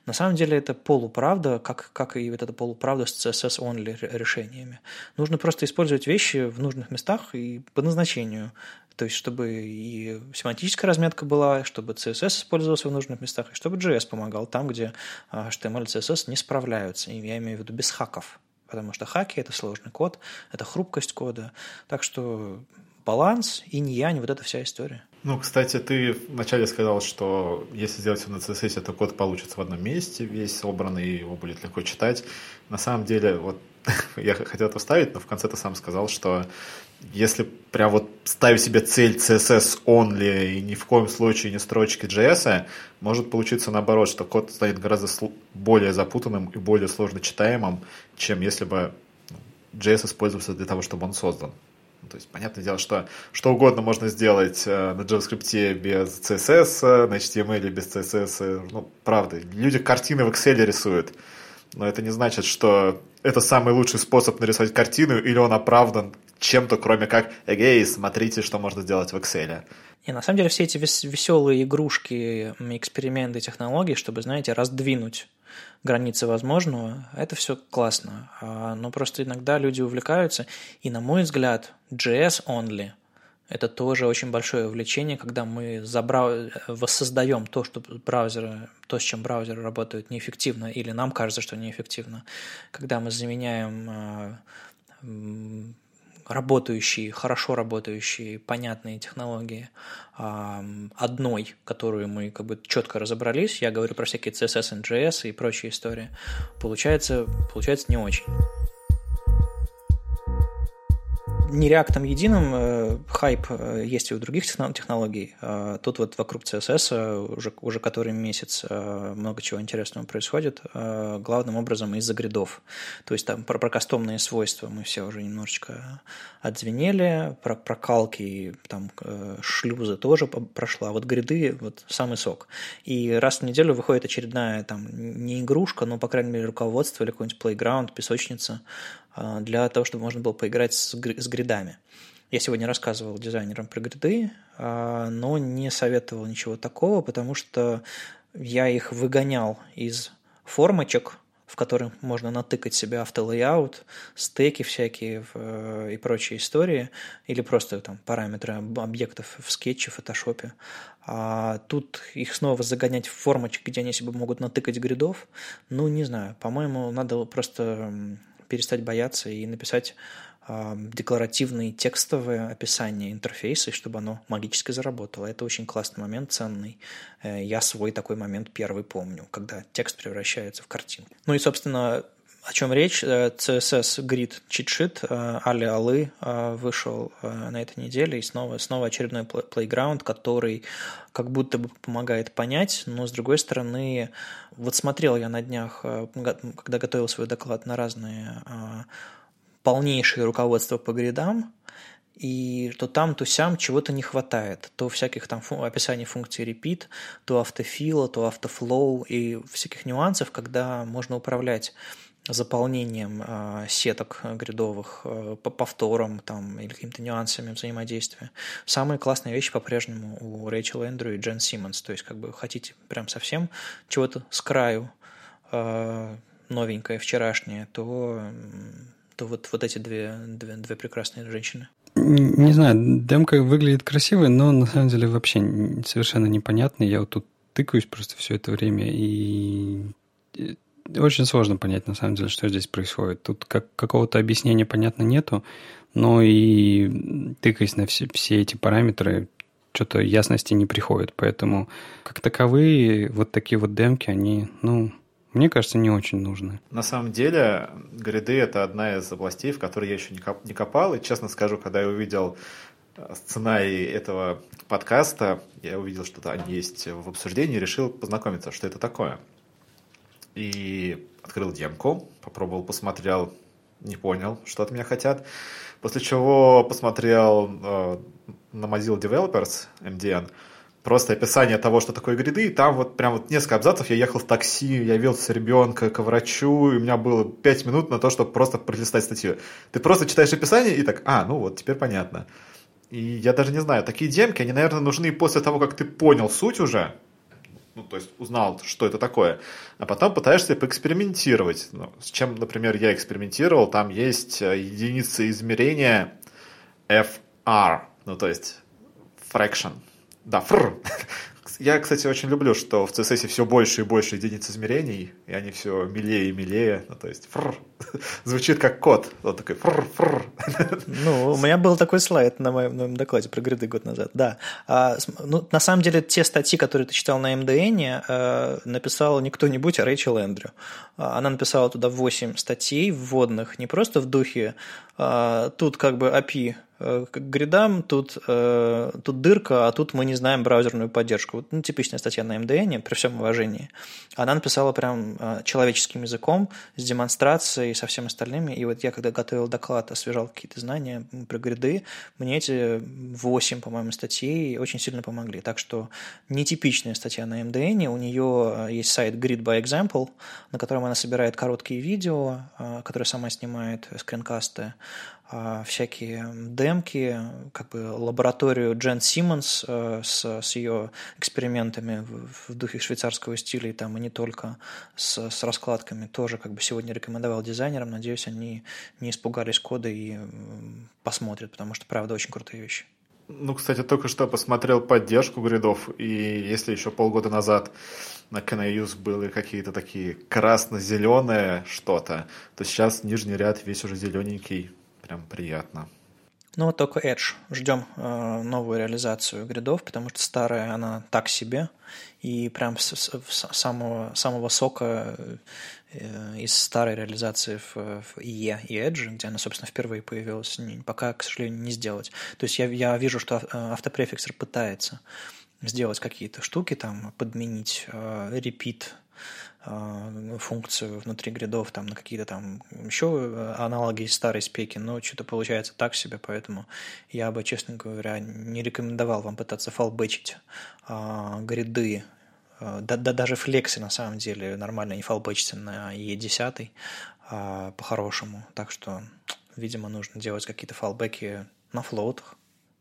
На самом деле это полуправда, как, как и вот эта полуправда с CSS-only решениями. Нужно просто использовать вещи в нужных местах и по назначению. То есть, чтобы и семантическая разметка была, чтобы CSS использовался в нужных местах, и чтобы JS помогал там, где HTML и CSS не справляются. И я имею в виду без хаков. Потому что хаки – это сложный код, это хрупкость кода. Так что баланс, инь-янь, вот эта вся история. Ну, кстати, ты вначале сказал, что если сделать все на CSS, то код получится в одном месте, весь собранный, его будет легко читать. На самом деле, вот я хотел это вставить, но в конце ты сам сказал, что если прям вот ставить себе цель CSS only и ни в коем случае не строчки JS, может получиться наоборот, что код станет гораздо более запутанным и более сложно читаемым, чем если бы JS использовался для того, чтобы он создан. Ну, то есть, понятное дело, что что угодно можно сделать э, на JavaScript без CSS, на HTML без CSS. Ну, правда, люди картины в Excel рисуют. Но это не значит, что это самый лучший способ нарисовать картину, или он оправдан чем-то, кроме как «Эгей, смотрите, что можно сделать в Excel». И на самом деле все эти веселые игрушки, эксперименты, технологии, чтобы, знаете, раздвинуть границы возможного, это все классно. А, но просто иногда люди увлекаются, и, на мой взгляд, JS only – это тоже очень большое увлечение, когда мы забрав... воссоздаем то, что браузеры, то, с чем браузеры работают неэффективно, или нам кажется, что неэффективно. Когда мы заменяем а, работающие, хорошо работающие, понятные технологии одной, которую мы как бы четко разобрались, я говорю про всякие CSS, NGS и прочие истории, получается, получается не очень не реактом единым, э, хайп э, есть и у других технологий. Э, тут вот вокруг CSS уже, уже который месяц много чего интересного происходит, главным образом из-за гридов. То есть там про, про кастомные свойства мы все уже немножечко отзвенели, про прокалки, там шлюзы тоже прошла, вот гриды вот самый сок. И раз в неделю выходит очередная там не игрушка, но, по крайней мере, руководство или какой-нибудь плейграунд, песочница, а, для того, чтобы можно было поиграть с, с гридами. Я сегодня рассказывал дизайнерам про гриды, а, но не советовал ничего такого, потому что я их выгонял из формочек, в которых можно натыкать себе автолейаут, стеки всякие э, и прочие истории, или просто там параметры объектов в скетче, в фотошопе. А тут их снова загонять в формочки, где они себе могут натыкать гридов, ну, не знаю, по-моему, надо просто перестать бояться и написать э, декларативные текстовые описания интерфейса, чтобы оно магически заработало. Это очень классный момент, ценный. Э, я свой такой момент первый помню, когда текст превращается в картинку. Ну и, собственно, о чем речь? Э, CSS Grid читшит Али Алы вышел э, на этой неделе, и снова, снова очередной playground, который как будто бы помогает понять, но с другой стороны, вот смотрел я на днях, э, когда готовил свой доклад на разные полнейшие руководства по гридам, и то там, то сям чего-то не хватает. То всяких там фу- описаний функций repeat, то автофила, то автофлоу и всяких нюансов, когда можно управлять заполнением э, сеток грядовых э, по повторам там, или какими-то нюансами взаимодействия. Самые классные вещи по-прежнему у Рэйчел Эндрю и Джен Симмонс. То есть, как бы хотите прям совсем чего-то с краю э, новенькое, вчерашнее, то, то вот, вот эти две, две, две прекрасные женщины. Не знаю, демка выглядит красивой, но на самом деле вообще совершенно непонятно. Я вот тут тыкаюсь просто все это время и очень сложно понять, на самом деле, что здесь происходит. Тут как, какого-то объяснения, понятно, нету, но и тыкаясь на все, все эти параметры, что-то ясности не приходит. Поэтому, как таковые, вот такие вот демки, они, ну, мне кажется, не очень нужны. На самом деле, гриды — это одна из областей, в которой я еще не копал. И, честно скажу, когда я увидел э, сценарий этого подкаста, я увидел, что они есть в обсуждении, решил познакомиться, что это такое. И открыл демку, попробовал, посмотрел, не понял, что от меня хотят. После чего посмотрел э, на Mozilla Developers, MDN, просто описание того, что такое гриды, и там вот прям вот несколько абзацев, я ехал в такси, я вез ребенка к врачу, и у меня было 5 минут на то, чтобы просто пролистать статью. Ты просто читаешь описание и так, а, ну вот, теперь понятно. И я даже не знаю, такие демки, они, наверное, нужны после того, как ты понял суть уже, ну, то есть узнал, что это такое, а потом пытаешься поэкспериментировать. Ну, с чем, например, я экспериментировал, там есть э, единица измерения FR, ну, то есть fraction. Да, фр. Я, кстати, очень люблю, что в CSS все больше и больше единиц измерений, и они все милее и милее. Ну, то есть фр. Звучит как код. Вот такой фр, фр. Ну, у меня был такой слайд на моем, на моем докладе про гриды год назад, да. А, ну, на самом деле, те статьи, которые ты читал на МДН, э, написала не кто-нибудь, а Рэйчел Эндрю. А, она написала туда 8 статей вводных, не просто в духе а, тут как бы API Э, к гридам, тут, э, тут дырка, а тут мы не знаем браузерную поддержку. Вот, ну, типичная статья на MDN, при всем уважении. Она написала прям э, человеческим языком, с демонстрацией, со всем остальными. И вот я, когда готовил доклад, освежал какие-то знания про гриды, мне эти 8, по-моему, статей очень сильно помогли. Так что нетипичная статья на MDN, у нее есть сайт Grid by Example, на котором она собирает короткие видео, которые сама снимает, скринкасты, а, всякие демки, как бы лабораторию Джен Симмонс э, с, с ее экспериментами в, в духе швейцарского стиля, и там и не только с, с раскладками, тоже как бы сегодня рекомендовал дизайнерам. Надеюсь, они не испугались кода и посмотрят, потому что, правда, очень крутые вещи. Ну, кстати, только что посмотрел поддержку гридов, и если еще полгода назад на Canayus были какие-то такие красно-зеленые что-то, то сейчас нижний ряд весь уже зелененький прям приятно. Ну вот только Edge. Ждем э, новую реализацию гридов, потому что старая, она так себе. И прям с, с, с самого, самого сока э, из старой реализации в, в IE и Edge, где она, собственно, впервые появилась, пока, к сожалению, не сделать. То есть я, я вижу, что э, автопрефиксер пытается сделать какие-то штуки, там, подменить э, repeat функцию внутри гридов там на какие-то там еще аналоги старой спеки, но что-то получается так себе, поэтому я бы, честно говоря, не рекомендовал вам пытаться фалбэчить а, гриды да, да даже флексы на самом деле нормально не фалбэчатся на E10 а, по-хорошему. Так что, видимо, нужно делать какие-то фалбеки на флоутах.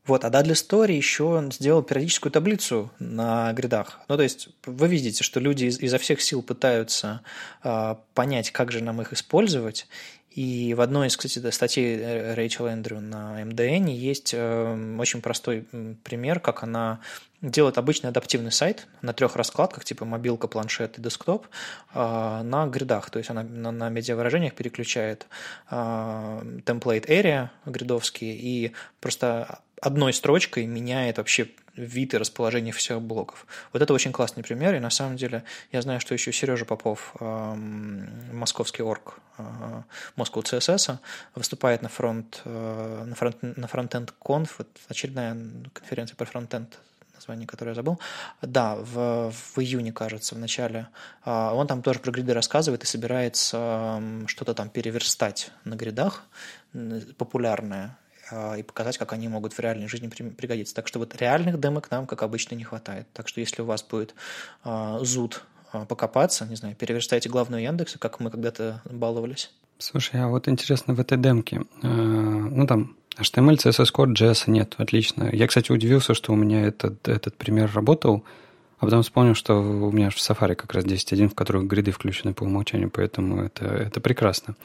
Вот, а Dudley Story еще сделал периодическую таблицу на гридах. Ну, то есть вы видите, что люди из, изо всех сил пытаются э, понять, как же нам их использовать. И в одной из, кстати, статей Рэйчел Эндрю на МДН есть э, очень простой пример, как она делает обычный адаптивный сайт на трех раскладках, типа мобилка, планшет и десктоп, э, на гридах. То есть она на, на медиавыражениях переключает э, template area гридовские и просто одной строчкой меняет вообще вид и расположение всех блоков. Вот это очень классный пример, и на самом деле я знаю, что еще Сережа Попов, московский орг Moscow CSS, выступает на фронт, э, на фронт, на фронтенд конф, вот очередная конференция про фронтенд название, которое я забыл. Да, в, в июне, кажется, в начале. Он там тоже про гриды рассказывает и собирается что-то там переверстать на гридах популярное. А, и показать, как они могут в реальной жизни пригодиться. Так что вот реальных демок нам, как обычно, не хватает. Так что если у вас будет а, зуд а, покопаться, не знаю, переверстайте главную Яндекса, как мы когда-то баловались. Слушай, а вот интересно в этой демке, ну там HTML, CSS Core, JS нет, отлично. Я, кстати, удивился, что у меня этот, этот пример работал, а потом вспомнил, что у меня в Safari как раз 10.1, в которых гриды включены по умолчанию, поэтому это, это прекрасно.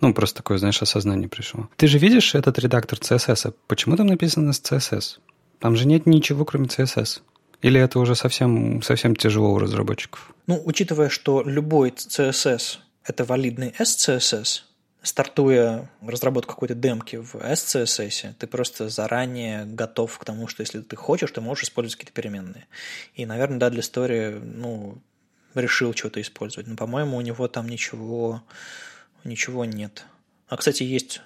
Ну, просто такое, знаешь, осознание пришло. Ты же видишь этот редактор CSS? Почему там написано CSS? Там же нет ничего, кроме CSS. Или это уже совсем, совсем тяжело у разработчиков? Ну, учитывая, что любой CSS – это валидный SCSS, стартуя разработку какой-то демки в SCSS, ты просто заранее готов к тому, что если ты хочешь, ты можешь использовать какие-то переменные. И, наверное, да, для истории, ну, решил что-то использовать. Но, по-моему, у него там ничего, ничего нет. А, кстати, есть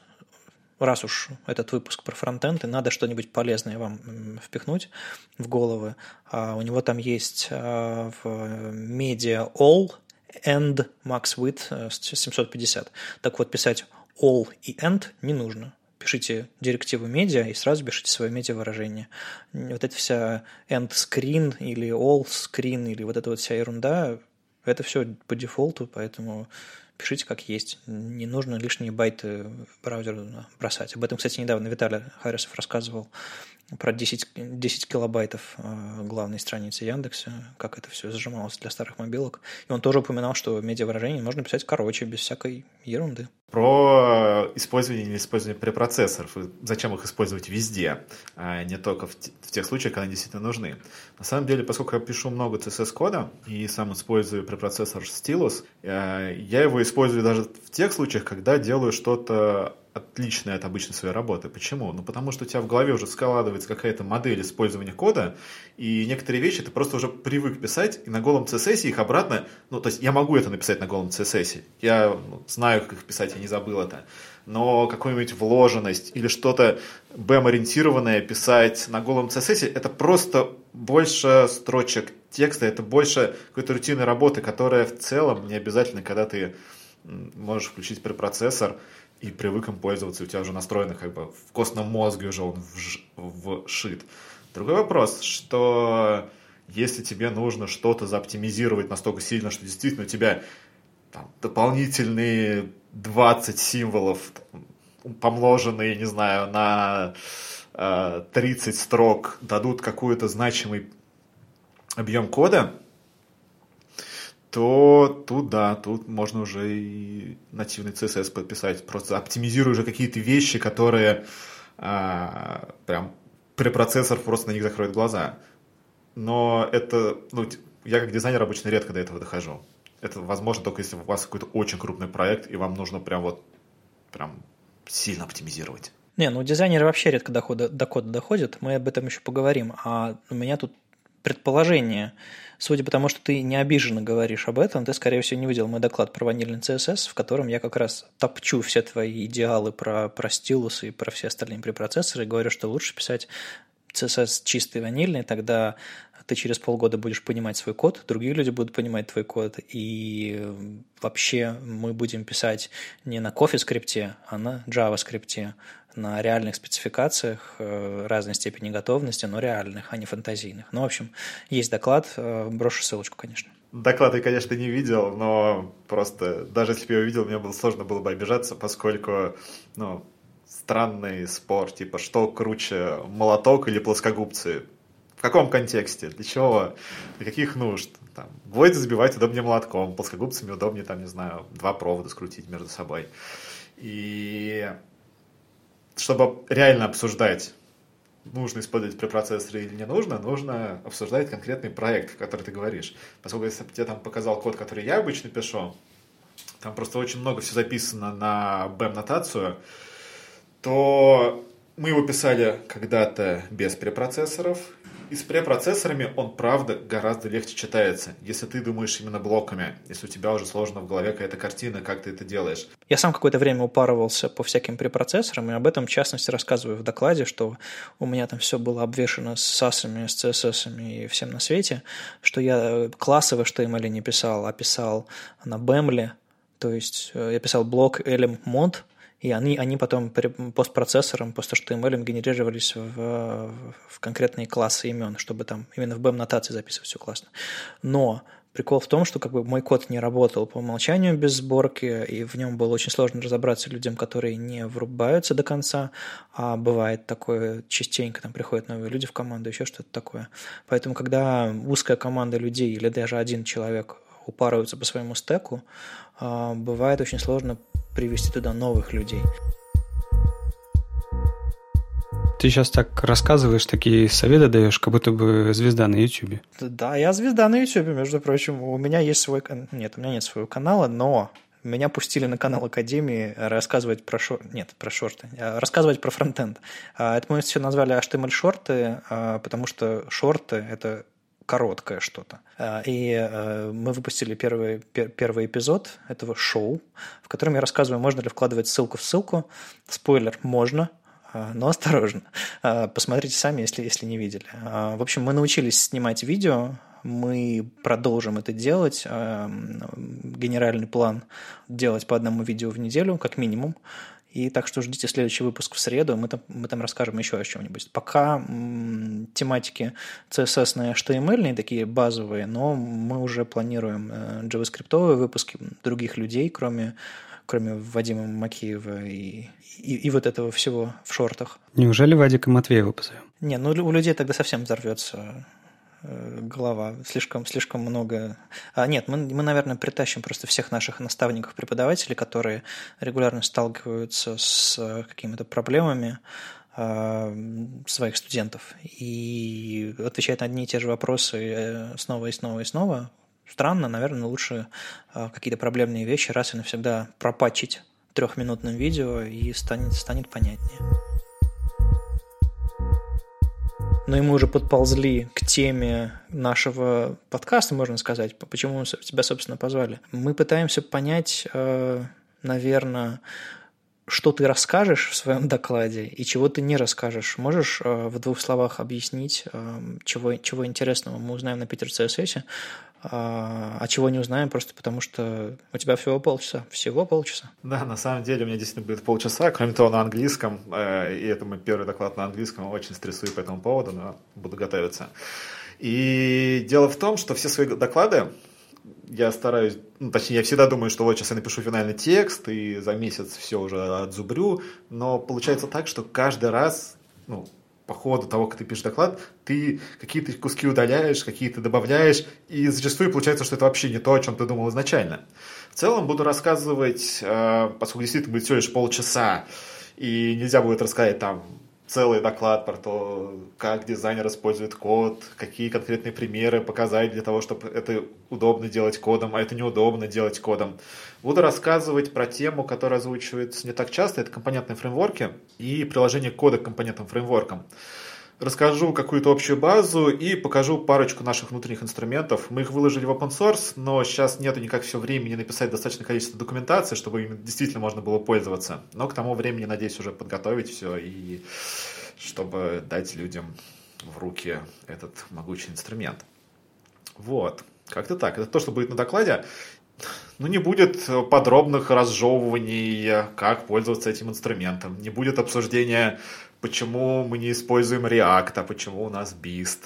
раз уж этот выпуск про фронтенд, и надо что-нибудь полезное вам впихнуть в головы, а у него там есть а, в Media All end max width 750. Так вот, писать all и end не нужно. Пишите директиву медиа и сразу пишите свое медиа выражение. Вот эта вся end screen или all screen или вот эта вот вся ерунда, это все по дефолту, поэтому пишите как есть. Не нужно лишние байты браузеру бросать. Об этом, кстати, недавно Виталий Харисов рассказывал про 10, 10 килобайтов э, главной страницы Яндекса, как это все зажималось для старых мобилок. И он тоже упоминал, что медиавыражение можно писать короче, без всякой ерунды. Про использование или использование препроцессоров, зачем их использовать везде, а не только в, в тех случаях, когда они действительно нужны. На самом деле, поскольку я пишу много CSS-кода и сам использую препроцессор Stylus, э, я его использую даже в тех случаях, когда делаю что-то отличная от обычной своей работы. Почему? Ну, потому что у тебя в голове уже складывается какая-то модель использования кода, и некоторые вещи ты просто уже привык писать, и на голом CSS их обратно... Ну, то есть я могу это написать на голом CSS. Я ну, знаю, как их писать, я не забыл это. Но какую-нибудь вложенность или что-то BEM-ориентированное писать на голом CSS, это просто больше строчек текста, это больше какой-то рутинной работы, которая в целом не обязательно, когда ты можешь включить препроцессор, и привык им пользоваться, у тебя уже настроено как бы в костном мозге уже он вшит. Другой вопрос, что если тебе нужно что-то заоптимизировать настолько сильно, что действительно у тебя там, дополнительные 20 символов, помноженные, не знаю, на э, 30 строк, дадут какой-то значимый объем кода, то тут да, тут можно уже и нативный CSS подписать, просто оптимизируя уже какие-то вещи, которые а, прям препроцессор просто на них закроет глаза. Но это, ну, я как дизайнер обычно редко до этого дохожу. Это возможно только если у вас какой-то очень крупный проект, и вам нужно прям вот прям сильно оптимизировать. Не, ну дизайнеры вообще редко до кода, до кода доходят, мы об этом еще поговорим. А у меня тут предположение. Судя по тому, что ты не обиженно говоришь об этом, ты, скорее всего, не видел мой доклад про ванильный CSS, в котором я как раз топчу все твои идеалы про, про стилус и про все остальные препроцессоры и говорю, что лучше писать CSS чистый ванильный, тогда ты через полгода будешь понимать свой код, другие люди будут понимать твой код, и вообще мы будем писать не на кофе скрипте, а на Java скрипте, на реальных спецификациях э, разной степени готовности, но реальных, а не фантазийных. Ну, в общем, есть доклад, э, брошу ссылочку, конечно. Доклад я, конечно, не видел, но просто даже если бы я его видел, мне было сложно было бы обижаться, поскольку, ну, странный спор, типа, что круче, молоток или плоскогубцы? В каком контексте? Для чего? Для каких нужд? Там, гвозди забивать удобнее молотком, плоскогубцами удобнее, там, не знаю, два провода скрутить между собой. И чтобы реально обсуждать, нужно использовать препроцессоры или не нужно, нужно обсуждать конкретный проект, в который ты говоришь. Поскольку если бы тебе там показал код, который я обычно пишу, там просто очень много все записано на BEM-нотацию, то мы его писали когда-то без препроцессоров, и с препроцессорами он, правда, гораздо легче читается, если ты думаешь именно блоками, если у тебя уже сложена в голове какая-то картина, как ты это делаешь. Я сам какое-то время упарывался по всяким препроцессорам, и об этом, в частности, рассказываю в докладе, что у меня там все было обвешено с САСами, с CSS и всем на свете, что я классы в HTML не писал, а писал на BEML, то есть э, я писал блок elem mod, и они, они потом постпроцессором, пост HTML генерировались в, в конкретные классы имен, чтобы там именно в BEM-нотации записывать все классно. Но Прикол в том, что как бы мой код не работал по умолчанию без сборки, и в нем было очень сложно разобраться людям, которые не врубаются до конца, а бывает такое частенько, там приходят новые люди в команду, еще что-то такое. Поэтому, когда узкая команда людей или даже один человек упарываются по своему стеку, а, бывает очень сложно привести туда новых людей. Ты сейчас так рассказываешь, такие советы даешь, как будто бы звезда на YouTube. Да, я звезда на YouTube, между прочим. У меня есть свой... Нет, у меня нет своего канала, но меня пустили на канал Академии рассказывать про шорты. Нет, про шорты. А, рассказывать про фронтенд. А, это мы все назвали HTML-шорты, потому что шорты – это короткое что-то. А, и э, мы выпустили первый, первый эпизод этого шоу, в котором я рассказываю, можно ли вкладывать ссылку в ссылку. Спойлер, можно, а, но осторожно. Посмотрите сами, если, если не видели. В общем, мы научились снимать видео, мы продолжим это делать. Генеральный план делать по одному видео в неделю, как минимум. И так что ждите следующий выпуск в среду, мы там, мы там расскажем еще о чем-нибудь. Пока м- тематики CSS на HTML такие базовые, но мы уже планируем э, JavaScript выпуски других людей, кроме кроме Вадима Макеева и, и, и вот этого всего в шортах. Неужели Вадика Матвеева позовем? Не, ну у людей тогда совсем взорвется голова. Слишком, слишком много... А, нет, мы, мы, наверное, притащим просто всех наших наставников, преподавателей, которые регулярно сталкиваются с э, какими-то проблемами э, своих студентов и отвечать на одни и те же вопросы снова и снова и снова, странно, наверное, лучше какие-то проблемные вещи раз и навсегда пропачить трехминутным видео и станет, станет понятнее. Ну и мы уже подползли к теме нашего подкаста, можно сказать, почему мы тебя, собственно, позвали. Мы пытаемся понять, а, наверное, что ты расскажешь в своем докладе и чего ты не расскажешь. Можешь а, в двух словах объяснить, чего, чего интересного мы узнаем на Питер CSS, а, а чего не узнаем, просто потому что у тебя всего полчаса. Всего полчаса. Да, на самом деле у меня действительно будет полчаса. Кроме того, на английском, э, и это мой первый доклад на английском, очень стрессую по этому поводу, но буду готовиться. И дело в том, что все свои доклады я стараюсь, ну, точнее, я всегда думаю, что вот сейчас я напишу финальный текст, и за месяц все уже отзубрю, но получается так, что каждый раз, ну, по ходу того, как ты пишешь доклад, ты какие-то куски удаляешь, какие-то добавляешь, и зачастую получается, что это вообще не то, о чем ты думал изначально. В целом буду рассказывать, э, поскольку действительно будет всего лишь полчаса, и нельзя будет рассказать там целый доклад про то, как дизайнер использует код, какие конкретные примеры показать для того, чтобы это удобно делать кодом, а это неудобно делать кодом. Буду рассказывать про тему, которая озвучивается не так часто, это компонентные фреймворки и приложение кода к компонентным фреймворкам расскажу какую-то общую базу и покажу парочку наших внутренних инструментов. Мы их выложили в open source, но сейчас нету никак все времени написать достаточное количество документации, чтобы им действительно можно было пользоваться. Но к тому времени, надеюсь, уже подготовить все и чтобы дать людям в руки этот могучий инструмент. Вот. Как-то так. Это то, что будет на докладе. Ну, не будет подробных разжевываний, как пользоваться этим инструментом. Не будет обсуждения почему мы не используем React, а почему у нас Beast,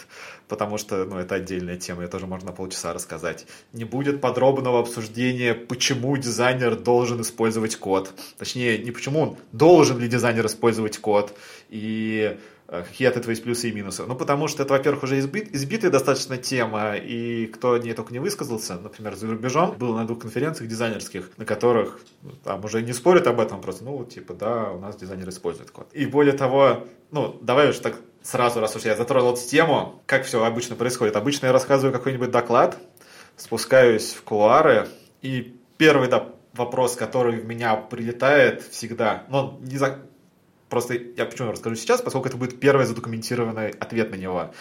потому что, ну, это отдельная тема, ее тоже можно полчаса рассказать. Не будет подробного обсуждения, почему дизайнер должен использовать код. Точнее, не почему он, должен ли дизайнер использовать код, и Э, какие от этого есть плюсы и минусы? Ну, потому что это, во-первых, уже избит, избитая достаточно тема, и кто о ней только не высказался, например, за рубежом, был на двух конференциях дизайнерских, на которых ну, там уже не спорят об этом, просто, ну, типа, да, у нас дизайнер использует код. И более того, ну, давай уж так сразу, раз уж я затронул эту тему, как все обычно происходит. Обычно я рассказываю какой-нибудь доклад, спускаюсь в кулуары, и первый да, вопрос, который в меня прилетает всегда, ну, не за Просто я почему расскажу сейчас, поскольку это будет первый задокументированный ответ на него.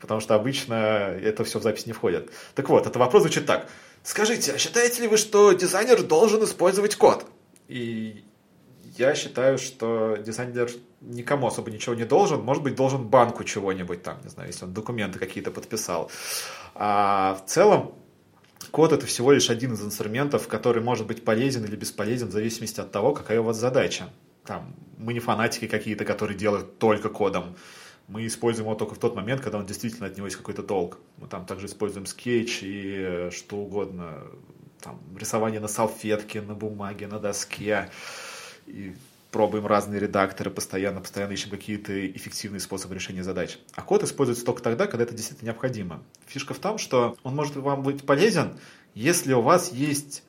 Потому что обычно это все в запись не входит. Так вот, этот вопрос звучит так. Скажите, а считаете ли вы, что дизайнер должен использовать код? И я считаю, что дизайнер никому особо ничего не должен. Может быть, должен банку чего-нибудь там, не знаю, если он документы какие-то подписал. А в целом, код это всего лишь один из инструментов, который может быть полезен или бесполезен в зависимости от того, какая у вас задача там, мы не фанатики какие-то, которые делают только кодом. Мы используем его только в тот момент, когда он действительно от него есть какой-то толк. Мы там также используем скетч и э, что угодно. Там, рисование на салфетке, на бумаге, на доске. И пробуем разные редакторы постоянно, постоянно ищем какие-то эффективные способы решения задач. А код используется только тогда, когда это действительно необходимо. Фишка в том, что он может вам быть полезен, если у вас есть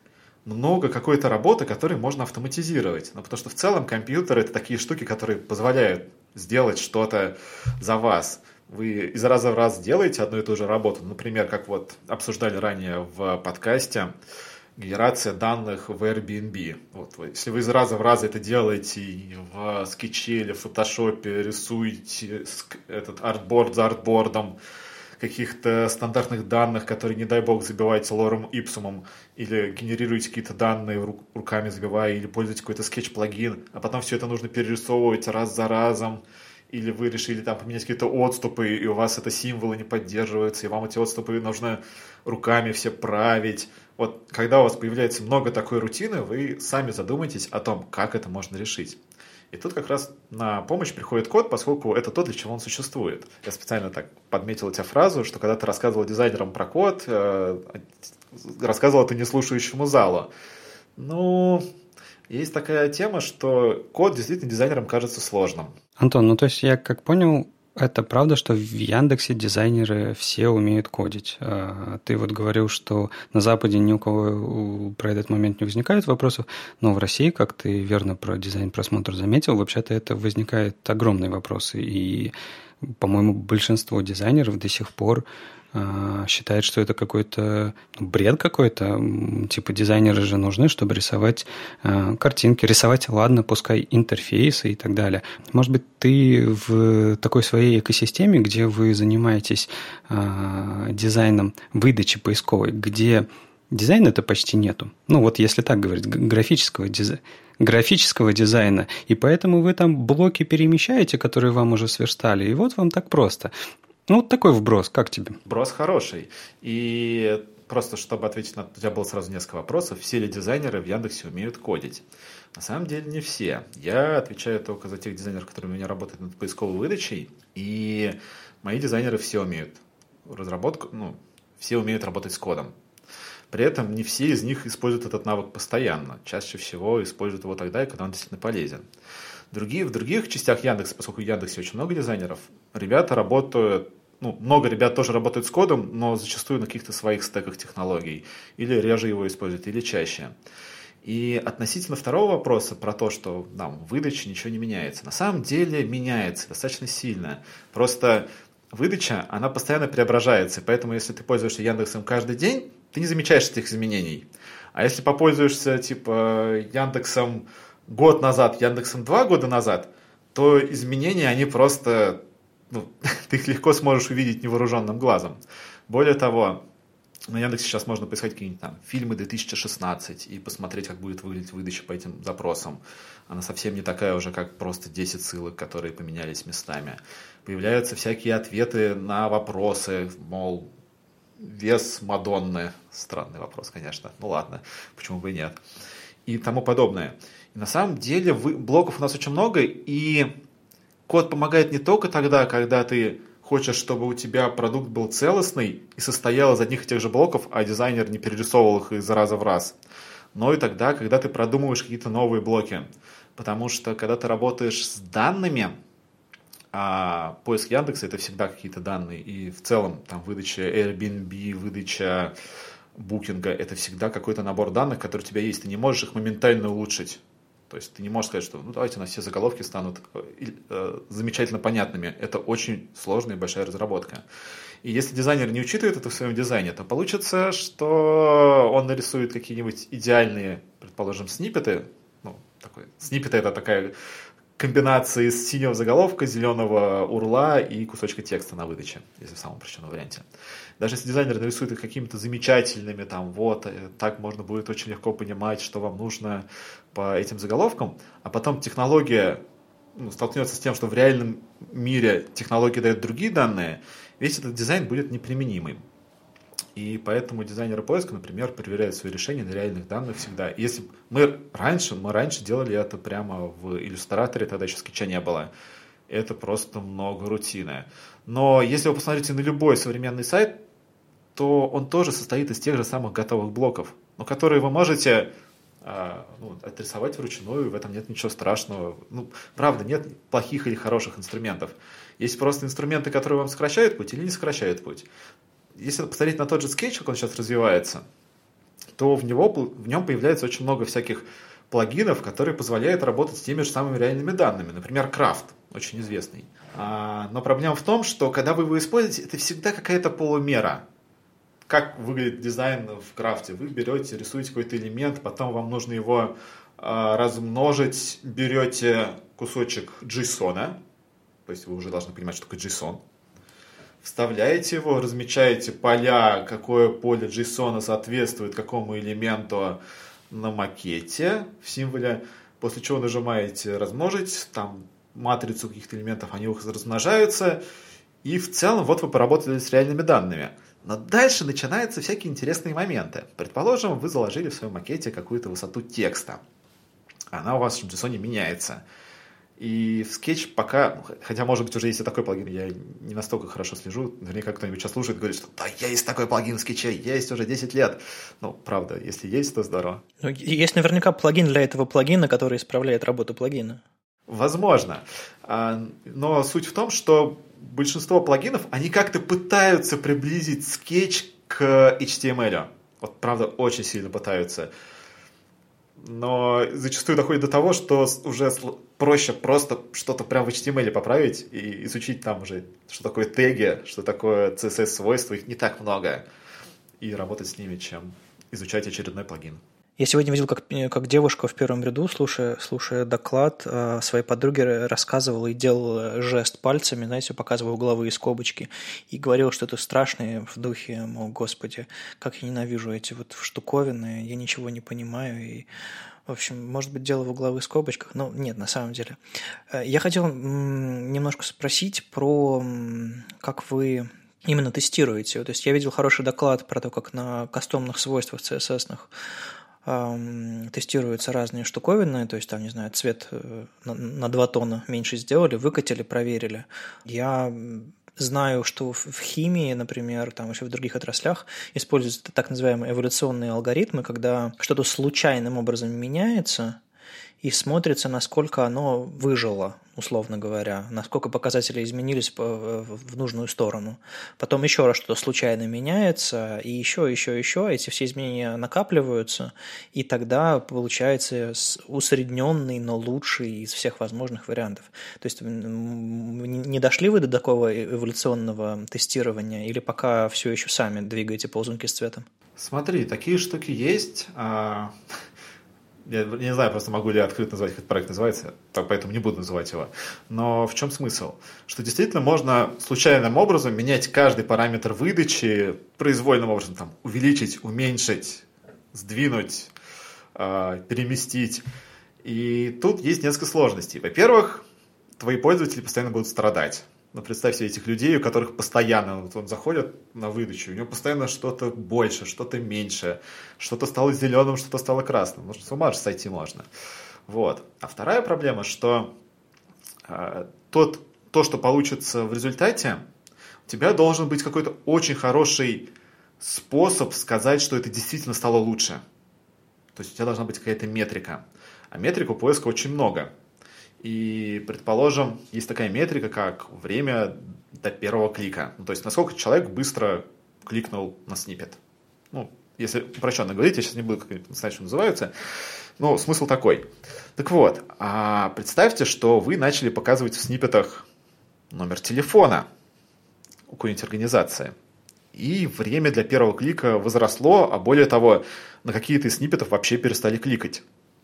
много какой-то работы, которую можно автоматизировать. Ну, потому что в целом компьютер это такие штуки, которые позволяют сделать что-то за вас. Вы из раза в раз делаете одну и ту же работу. Например, как вот обсуждали ранее в подкасте, генерация данных в Airbnb. Вот, если вы из раза в раз это делаете в скетче или в фотошопе, рисуете этот артборд за артбордом, каких-то стандартных данных, которые, не дай бог, забиваете лором ипсумом, или генерируете какие-то данные руками забивая, или пользуете какой-то скетч-плагин, а потом все это нужно перерисовывать раз за разом, или вы решили там поменять какие-то отступы, и у вас это символы не поддерживаются, и вам эти отступы нужно руками все править. Вот когда у вас появляется много такой рутины, вы сами задумаетесь о том, как это можно решить. И тут как раз на помощь приходит код, поскольку это то, для чего он существует. Я специально так подметил тебя фразу, что когда ты рассказывал дизайнерам про код, э, рассказывал это неслушающему залу. Ну, есть такая тема, что код действительно дизайнерам кажется сложным. Антон, ну то есть я как понял, это правда, что в Яндексе дизайнеры все умеют кодить. А, ты вот говорил, что на Западе ни у кого про этот момент не возникает вопросов, но в России, как ты верно про дизайн-просмотр заметил, вообще-то это возникает огромные вопросы. И, по-моему, большинство дизайнеров до сих пор считает, что это какой-то бред какой-то. Типа дизайнеры же нужны, чтобы рисовать а, картинки, рисовать, ладно, пускай интерфейсы и так далее. Может быть, ты в такой своей экосистеме, где вы занимаетесь а, дизайном выдачи поисковой, где дизайна это почти нету. Ну вот если так говорить, графического дизайна графического дизайна, и поэтому вы там блоки перемещаете, которые вам уже сверстали, и вот вам так просто. Ну, вот такой вброс, как тебе? Вброс хороший. И просто чтобы ответить на... У тебя было сразу несколько вопросов. Все ли дизайнеры в Яндексе умеют кодить? На самом деле не все. Я отвечаю только за тех дизайнеров, которые у меня работают над поисковой выдачей. И мои дизайнеры все умеют разработку, ну, все умеют работать с кодом. При этом не все из них используют этот навык постоянно. Чаще всего используют его тогда, когда он действительно полезен. Другие, в других частях Яндекса, поскольку в Яндексе очень много дизайнеров, ребята работают, ну, много ребят тоже работают с кодом, но зачастую на каких-то своих стеках технологий. Или реже его используют, или чаще. И относительно второго вопроса про то, что там, в выдаче ничего не меняется. На самом деле меняется достаточно сильно. Просто выдача, она постоянно преображается. Поэтому, если ты пользуешься Яндексом каждый день, ты не замечаешь этих изменений. А если попользуешься, типа, Яндексом год назад, Яндексом два года назад, то изменения, они просто, ну, ты их легко сможешь увидеть невооруженным глазом. Более того, на Яндексе сейчас можно поискать какие-нибудь там фильмы 2016 и посмотреть, как будет выглядеть выдача по этим запросам. Она совсем не такая уже, как просто 10 ссылок, которые поменялись местами. Появляются всякие ответы на вопросы, мол, вес Мадонны. Странный вопрос, конечно. Ну ладно, почему бы и нет. И тому подобное. На самом деле вы, блоков у нас очень много, и код помогает не только тогда, когда ты хочешь, чтобы у тебя продукт был целостный и состоял из одних и тех же блоков, а дизайнер не перерисовывал их из раза в раз, но и тогда, когда ты продумываешь какие-то новые блоки. Потому что когда ты работаешь с данными, а поиск Яндекса это всегда какие-то данные, и в целом там выдача Airbnb, выдача букинга, это всегда какой-то набор данных, который у тебя есть, ты не можешь их моментально улучшить. То есть ты не можешь сказать, что ну давайте у нас все заголовки станут э, э, замечательно понятными. Это очень сложная и большая разработка. И если дизайнер не учитывает это в своем дизайне, то получится, что он нарисует какие-нибудь идеальные, предположим, сниппеты. Ну, такой, сниппеты это такая комбинация из синего заголовка, зеленого урла и кусочка текста на выдаче, если в самом упрощенном варианте. Даже если дизайнер нарисует их какими-то замечательными, там, вот, э, так можно будет очень легко понимать, что вам нужно по этим заголовкам, а потом технология ну, столкнется с тем, что в реальном мире технология дает другие данные, весь этот дизайн будет неприменимым. И поэтому дизайнеры поиска, например, проверяют свои решения на реальных данных всегда. Если мы раньше, мы раньше делали это прямо в иллюстраторе, тогда еще скетча не было. Это просто много рутины. Но если вы посмотрите на любой современный сайт, то он тоже состоит из тех же самых готовых блоков, но которые вы можете а, ну, отрисовать вручную, в этом нет ничего страшного. Ну, правда, нет плохих или хороших инструментов. Есть просто инструменты, которые вам сокращают путь или не сокращают путь. Если посмотреть на тот же скетч, как он сейчас развивается, то в, него, в нем появляется очень много всяких плагинов, которые позволяют работать с теми же самыми реальными данными. Например, Craft, очень известный. А, но проблема в том, что когда вы его используете, это всегда какая-то полумера как выглядит дизайн в крафте. Вы берете, рисуете какой-то элемент, потом вам нужно его э, размножить, берете кусочек JSON, то есть вы уже должны понимать, что такое JSON, вставляете его, размечаете поля, какое поле JSON соответствует какому элементу на макете в символе, после чего нажимаете размножить, там матрицу каких-то элементов, они размножаются, и в целом вот вы поработали с реальными данными. Но дальше начинаются всякие интересные моменты. Предположим, вы заложили в своем макете какую-то высоту текста. Она у вас в JSON меняется. И в Sketch пока, хотя, может быть, уже есть и такой плагин, я не настолько хорошо слежу, наверняка кто-нибудь сейчас слушает и говорит, что да, есть такой плагин в Sketch, есть уже 10 лет. Ну, правда, если есть, то здорово. Ну, есть наверняка плагин для этого плагина, который исправляет работу плагина. Возможно. А, но суть в том, что большинство плагинов, они как-то пытаются приблизить Sketch к HTML. Вот, правда, очень сильно пытаются но зачастую доходит до того, что уже проще просто что-то прям в HTML поправить и изучить там уже, что такое теги, что такое CSS-свойства, их не так много, и работать с ними, чем изучать очередной плагин. Я сегодня видел, как, как девушка в первом ряду, слушая, слушая доклад, э, своей подруге рассказывала и делала жест пальцами, знаете, показывая угловые скобочки, и говорила что-то страшное в духе, мол, господи, как я ненавижу эти вот штуковины, я ничего не понимаю, и в общем, может быть, дело в угловых скобочках, но нет, на самом деле. Э, я хотел немножко спросить про как вы именно тестируете. То есть я видел хороший доклад про то, как на кастомных свойствах CSS тестируются разные штуковины, то есть там, не знаю, цвет э, на, на 2 тона меньше сделали, выкатили, проверили. Я знаю, что в химии, например, там еще в других отраслях используются так называемые эволюционные алгоритмы, когда что-то случайным образом меняется, и смотрится, насколько оно выжило, условно говоря, насколько показатели изменились в нужную сторону. Потом еще раз что-то случайно меняется, и еще, еще, еще, эти все изменения накапливаются, и тогда получается усредненный, но лучший из всех возможных вариантов. То есть не дошли вы до такого эволюционного тестирования, или пока все еще сами двигаете ползунки с цветом? Смотри, такие штуки есть. Я не знаю, просто могу ли я открыто назвать, как этот проект называется, поэтому не буду называть его. Но в чем смысл? Что действительно можно случайным образом менять каждый параметр выдачи, произвольным образом там, увеличить, уменьшить, сдвинуть, э, переместить. И тут есть несколько сложностей. Во-первых, твои пользователи постоянно будут страдать. Ну, представь себе этих людей, у которых постоянно, вот он заходит на выдачу, у него постоянно что-то больше, что-то меньше, что-то стало зеленым, что-то стало красным. Может, с ума же сойти можно. Вот. А вторая проблема, что э, тот, то, что получится в результате, у тебя должен быть какой-то очень хороший способ сказать, что это действительно стало лучше. То есть у тебя должна быть какая-то метрика. А метрик у поиска очень много. И, предположим, есть такая метрика, как время до первого клика. Ну, то есть, насколько человек быстро кликнул на снипет. Ну, если упрощенно говорить, я сейчас не буду как знать, что называются. Но смысл такой. Так вот, а представьте, что вы начали показывать в снипетах номер телефона у какой-нибудь организации. И время для первого клика возросло, а более того, на какие-то из снипетов вообще перестали кликать.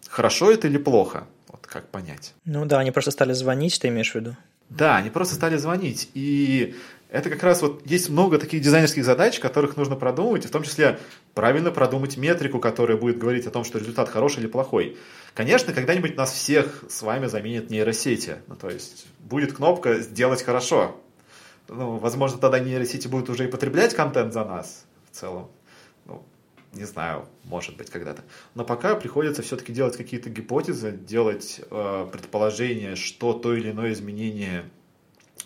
Хорошо это или плохо? Вот как понять? Ну да, они просто стали звонить, ты имеешь в виду? Да, они просто стали звонить. И это как раз вот есть много таких дизайнерских задач, которых нужно продумывать, в том числе правильно продумать метрику, которая будет говорить о том, что результат хороший или плохой. Конечно, когда-нибудь нас всех с вами заменят нейросети. Ну, то есть будет кнопка «Сделать хорошо». Ну, возможно, тогда нейросети будут уже и потреблять контент за нас в целом. Не знаю, может быть, когда-то. Но пока приходится все-таки делать какие-то гипотезы, делать э, предположения, что то или иное изменение,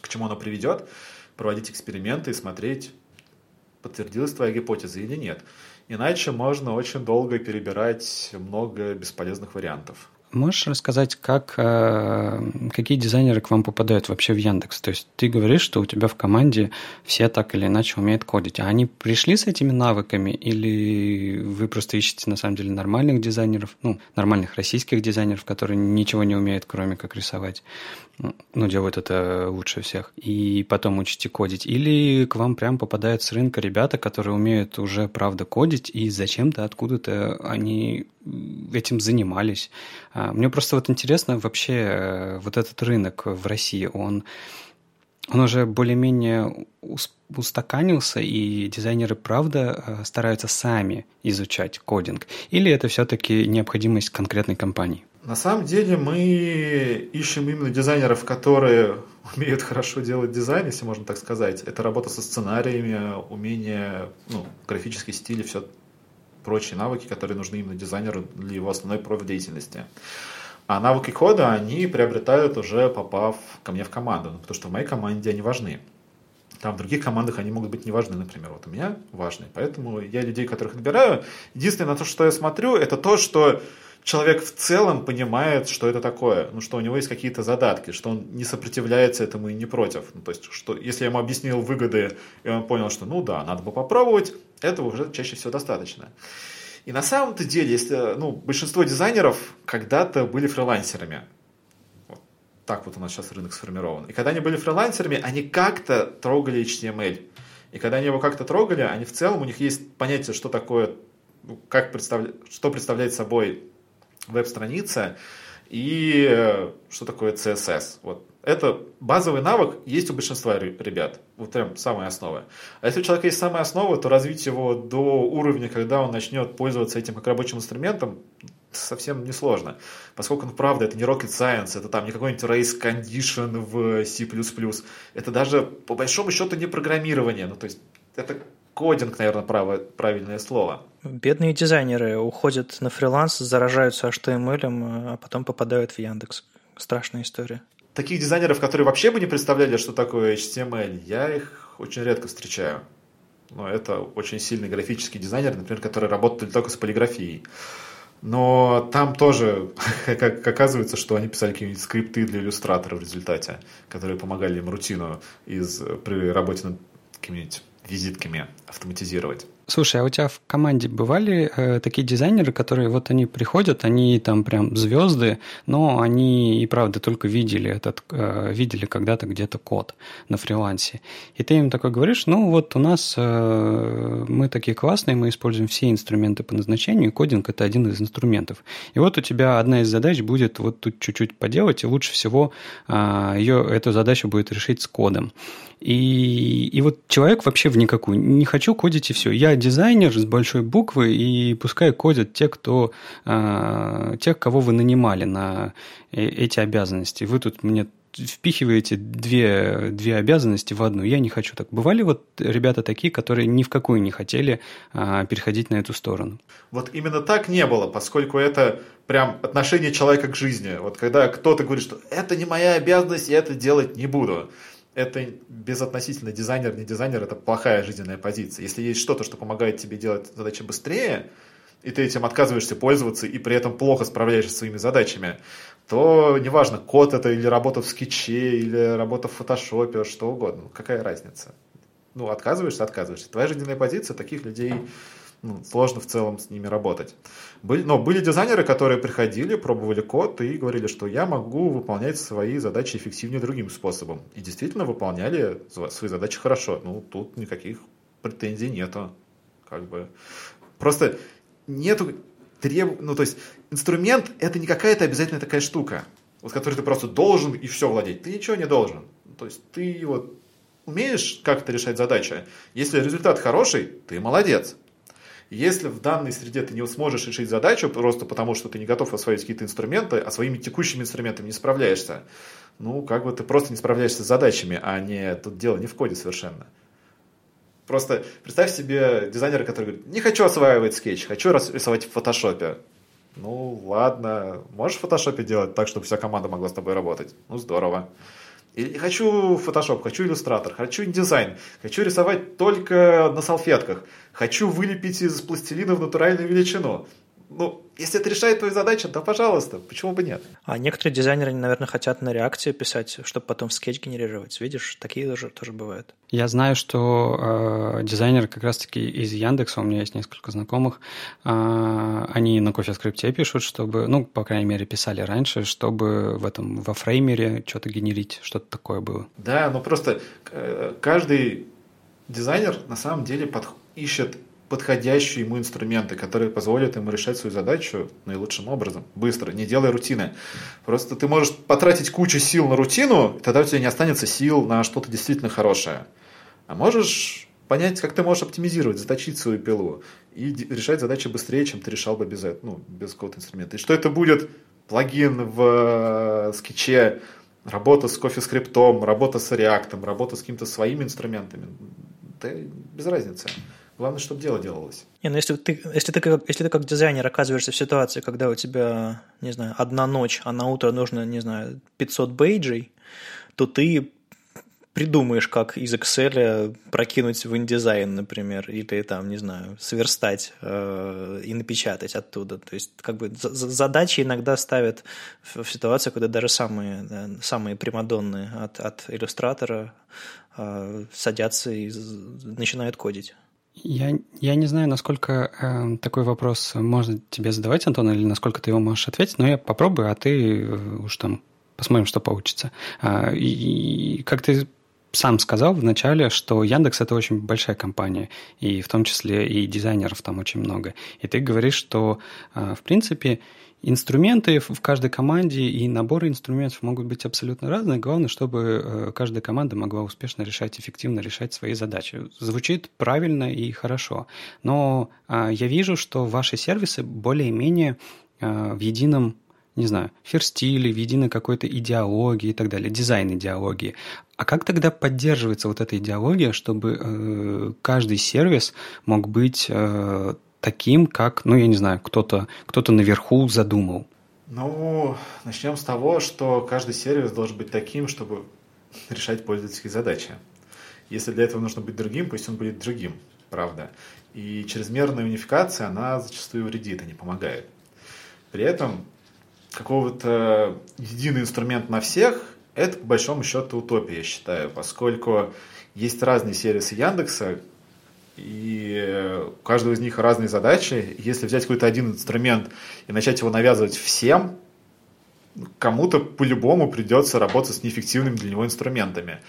к чему оно приведет, проводить эксперименты и смотреть, подтвердилась твоя гипотеза или нет. Иначе можно очень долго перебирать много бесполезных вариантов. Можешь рассказать, как, э, какие дизайнеры к вам попадают вообще в Яндекс? То есть ты говоришь, что у тебя в команде все так или иначе умеют кодить. А они пришли с этими навыками или вы просто ищете на самом деле нормальных дизайнеров, ну, нормальных российских дизайнеров, которые ничего не умеют, кроме как рисовать? ну, делают это лучше всех, и потом учите кодить. Или к вам прям попадают с рынка ребята, которые умеют уже, правда, кодить, и зачем-то откуда-то они этим занимались. А, мне просто вот интересно вообще э, вот этот рынок в России, он, он уже более-менее устаканился, и дизайнеры, правда, э, стараются сами изучать кодинг? Или это все-таки необходимость конкретной компании? На самом деле мы ищем именно дизайнеров, которые умеют хорошо делать дизайн, если можно так сказать. Это работа со сценариями, умение, ну, графический стиль и все прочие навыки, которые нужны именно дизайнеру для его основной профдеятельности. А навыки кода они приобретают уже попав ко мне в команду, ну, потому что в моей команде они важны. Там в других командах они могут быть не важны, например. Вот у меня важны. Поэтому я людей, которых отбираю, единственное, на то, что я смотрю, это то, что человек в целом понимает, что это такое, ну, что у него есть какие-то задатки, что он не сопротивляется этому и не против. Ну, то есть, что если я ему объяснил выгоды, и он понял, что ну да, надо бы попробовать, этого уже чаще всего достаточно. И на самом-то деле, если, ну, большинство дизайнеров когда-то были фрилансерами. Вот так вот у нас сейчас рынок сформирован. И когда они были фрилансерами, они как-то трогали HTML. И когда они его как-то трогали, они в целом, у них есть понятие, что такое, ну, как представля... что представляет собой веб-страница и э, что такое CSS. Вот. Это базовый навык есть у большинства ребят. Вот прям самая основа. А если у человека есть самая основа, то развить его до уровня, когда он начнет пользоваться этим как рабочим инструментом, совсем несложно. Поскольку, ну, правда, это не rocket science, это там не какой-нибудь race condition в C++. Это даже, по большому счету, не программирование. Ну, то есть, это кодинг, наверное, право, правильное слово. Бедные дизайнеры уходят на фриланс, заражаются HTML, а потом попадают в Яндекс. Страшная история. Таких дизайнеров, которые вообще бы не представляли, что такое HTML, я их очень редко встречаю. Но это очень сильный графический дизайнер, например, который работает только с полиграфией. Но там тоже, как оказывается, что они писали какие-нибудь скрипты для иллюстратора в результате, которые помогали им рутину из, при работе над какими-нибудь визитками автоматизировать. Слушай, а у тебя в команде бывали э, такие дизайнеры, которые вот они приходят, они там прям звезды, но они и правда только видели этот, э, видели когда-то где-то код на фрилансе. И ты им такой говоришь, ну вот у нас э, мы такие классные, мы используем все инструменты по назначению, и кодинг это один из инструментов. И вот у тебя одна из задач будет вот тут чуть-чуть поделать, и лучше всего э, ее, эту задачу будет решить с кодом. И, и вот человек вообще в никакую. Не хочу кодить и все. Я дизайнер с большой буквы, и пускай кодят те, кто, э, тех, кого вы нанимали на э, эти обязанности. Вы тут мне впихиваете две, две обязанности в одну. Я не хочу так. Бывали вот ребята такие, которые ни в какую не хотели а, переходить на эту сторону? Вот именно так не было, поскольку это прям отношение человека к жизни. Вот когда кто-то говорит, что это не моя обязанность, я это делать не буду это безотносительно дизайнер, не дизайнер, это плохая жизненная позиция. Если есть что-то, что помогает тебе делать задачи быстрее, и ты этим отказываешься пользоваться, и при этом плохо справляешься со своими задачами, то неважно, код это или работа в скетче, или работа в фотошопе, что угодно, какая разница. Ну, отказываешься, отказываешься. Твоя жизненная позиция таких людей ну, сложно в целом с ними работать. Были, но были дизайнеры, которые приходили, пробовали код и говорили, что я могу выполнять свои задачи эффективнее другим способом. И действительно выполняли свои задачи хорошо. Ну, тут никаких претензий нету. Как бы. Просто нету треб... Ну, то есть, инструмент — это не какая-то обязательно такая штука, вот которой ты просто должен и все владеть. Ты ничего не должен. То есть, ты вот умеешь как-то решать задачи. Если результат хороший, ты молодец. Если в данной среде ты не сможешь решить задачу просто потому, что ты не готов освоить какие-то инструменты, а своими текущими инструментами не справляешься, ну, как бы ты просто не справляешься с задачами, а не тут дело не в коде совершенно. Просто представь себе дизайнера, который говорит, не хочу осваивать скетч, хочу рисовать в фотошопе. Ну, ладно, можешь в фотошопе делать так, чтобы вся команда могла с тобой работать? Ну, здорово. И хочу Photoshop, хочу иллюстратор, хочу InDesign, хочу рисовать только на салфетках, хочу вылепить из пластилина в натуральную величину. Ну, если это решает твою задачу, да, пожалуйста, почему бы нет? А некоторые дизайнеры, наверное, хотят на React е писать, чтобы потом в скетч генерировать. Видишь, такие тоже, тоже бывают. Я знаю, что э, дизайнеры как раз-таки из Яндекса, у меня есть несколько знакомых, э, они на кофе-скрипте пишут, чтобы, ну, по крайней мере, писали раньше, чтобы в этом, во фреймере что-то генерить, что-то такое было. Да, ну просто э, каждый дизайнер на самом деле под, ищет подходящие ему инструменты, которые позволят ему решать свою задачу наилучшим образом, быстро, не делая рутины. Просто ты можешь потратить кучу сил на рутину, тогда у тебя не останется сил на что-то действительно хорошее. А можешь понять, как ты можешь оптимизировать, заточить свою пилу и решать задачи быстрее, чем ты решал бы без, этого, ну, без какого-то инструмента. И что это будет плагин в э, скетче, работа с кофе-скриптом, работа с реактом, работа с какими-то своими инструментами. Да без разницы. Главное, чтобы дело делалось. Не, ну если ты, если, ты как, если ты как дизайнер оказываешься в ситуации, когда у тебя, не знаю, одна ночь, а на утро нужно, не знаю, 500 бейджей, то ты придумаешь, как из Excel прокинуть в InDesign, например, или там, не знаю, сверстать э, и напечатать оттуда. То есть, как бы задачи иногда ставят в, в ситуацию, когда даже самые, да, самые примадонны от, от иллюстратора э, садятся и начинают кодить. Я, я не знаю, насколько э, такой вопрос можно тебе задавать, Антон, или насколько ты его можешь ответить, но я попробую, а ты э, уж там посмотрим, что получится. Э, и, как ты сам сказал вначале, что Яндекс это очень большая компания, и в том числе и дизайнеров там очень много. И ты говоришь, что э, в принципе Инструменты в каждой команде и наборы инструментов могут быть абсолютно разные. Главное, чтобы э, каждая команда могла успешно решать, эффективно решать свои задачи. Звучит правильно и хорошо. Но а, я вижу, что ваши сервисы более-менее а, в едином не знаю, ферстиле, в единой какой-то идеологии и так далее, дизайн идеологии. А как тогда поддерживается вот эта идеология, чтобы э, каждый сервис мог быть э, таким, как, ну, я не знаю, кто-то кто наверху задумал? Ну, начнем с того, что каждый сервис должен быть таким, чтобы решать пользовательские задачи. Если для этого нужно быть другим, пусть он будет другим, правда. И чрезмерная унификация, она зачастую вредит, а не помогает. При этом какого-то единый инструмент на всех – это, по большому счету, утопия, я считаю, поскольку есть разные сервисы Яндекса, и у каждого из них разные задачи. Если взять какой-то один инструмент и начать его навязывать всем, кому-то по-любому придется работать с неэффективными для него инструментами.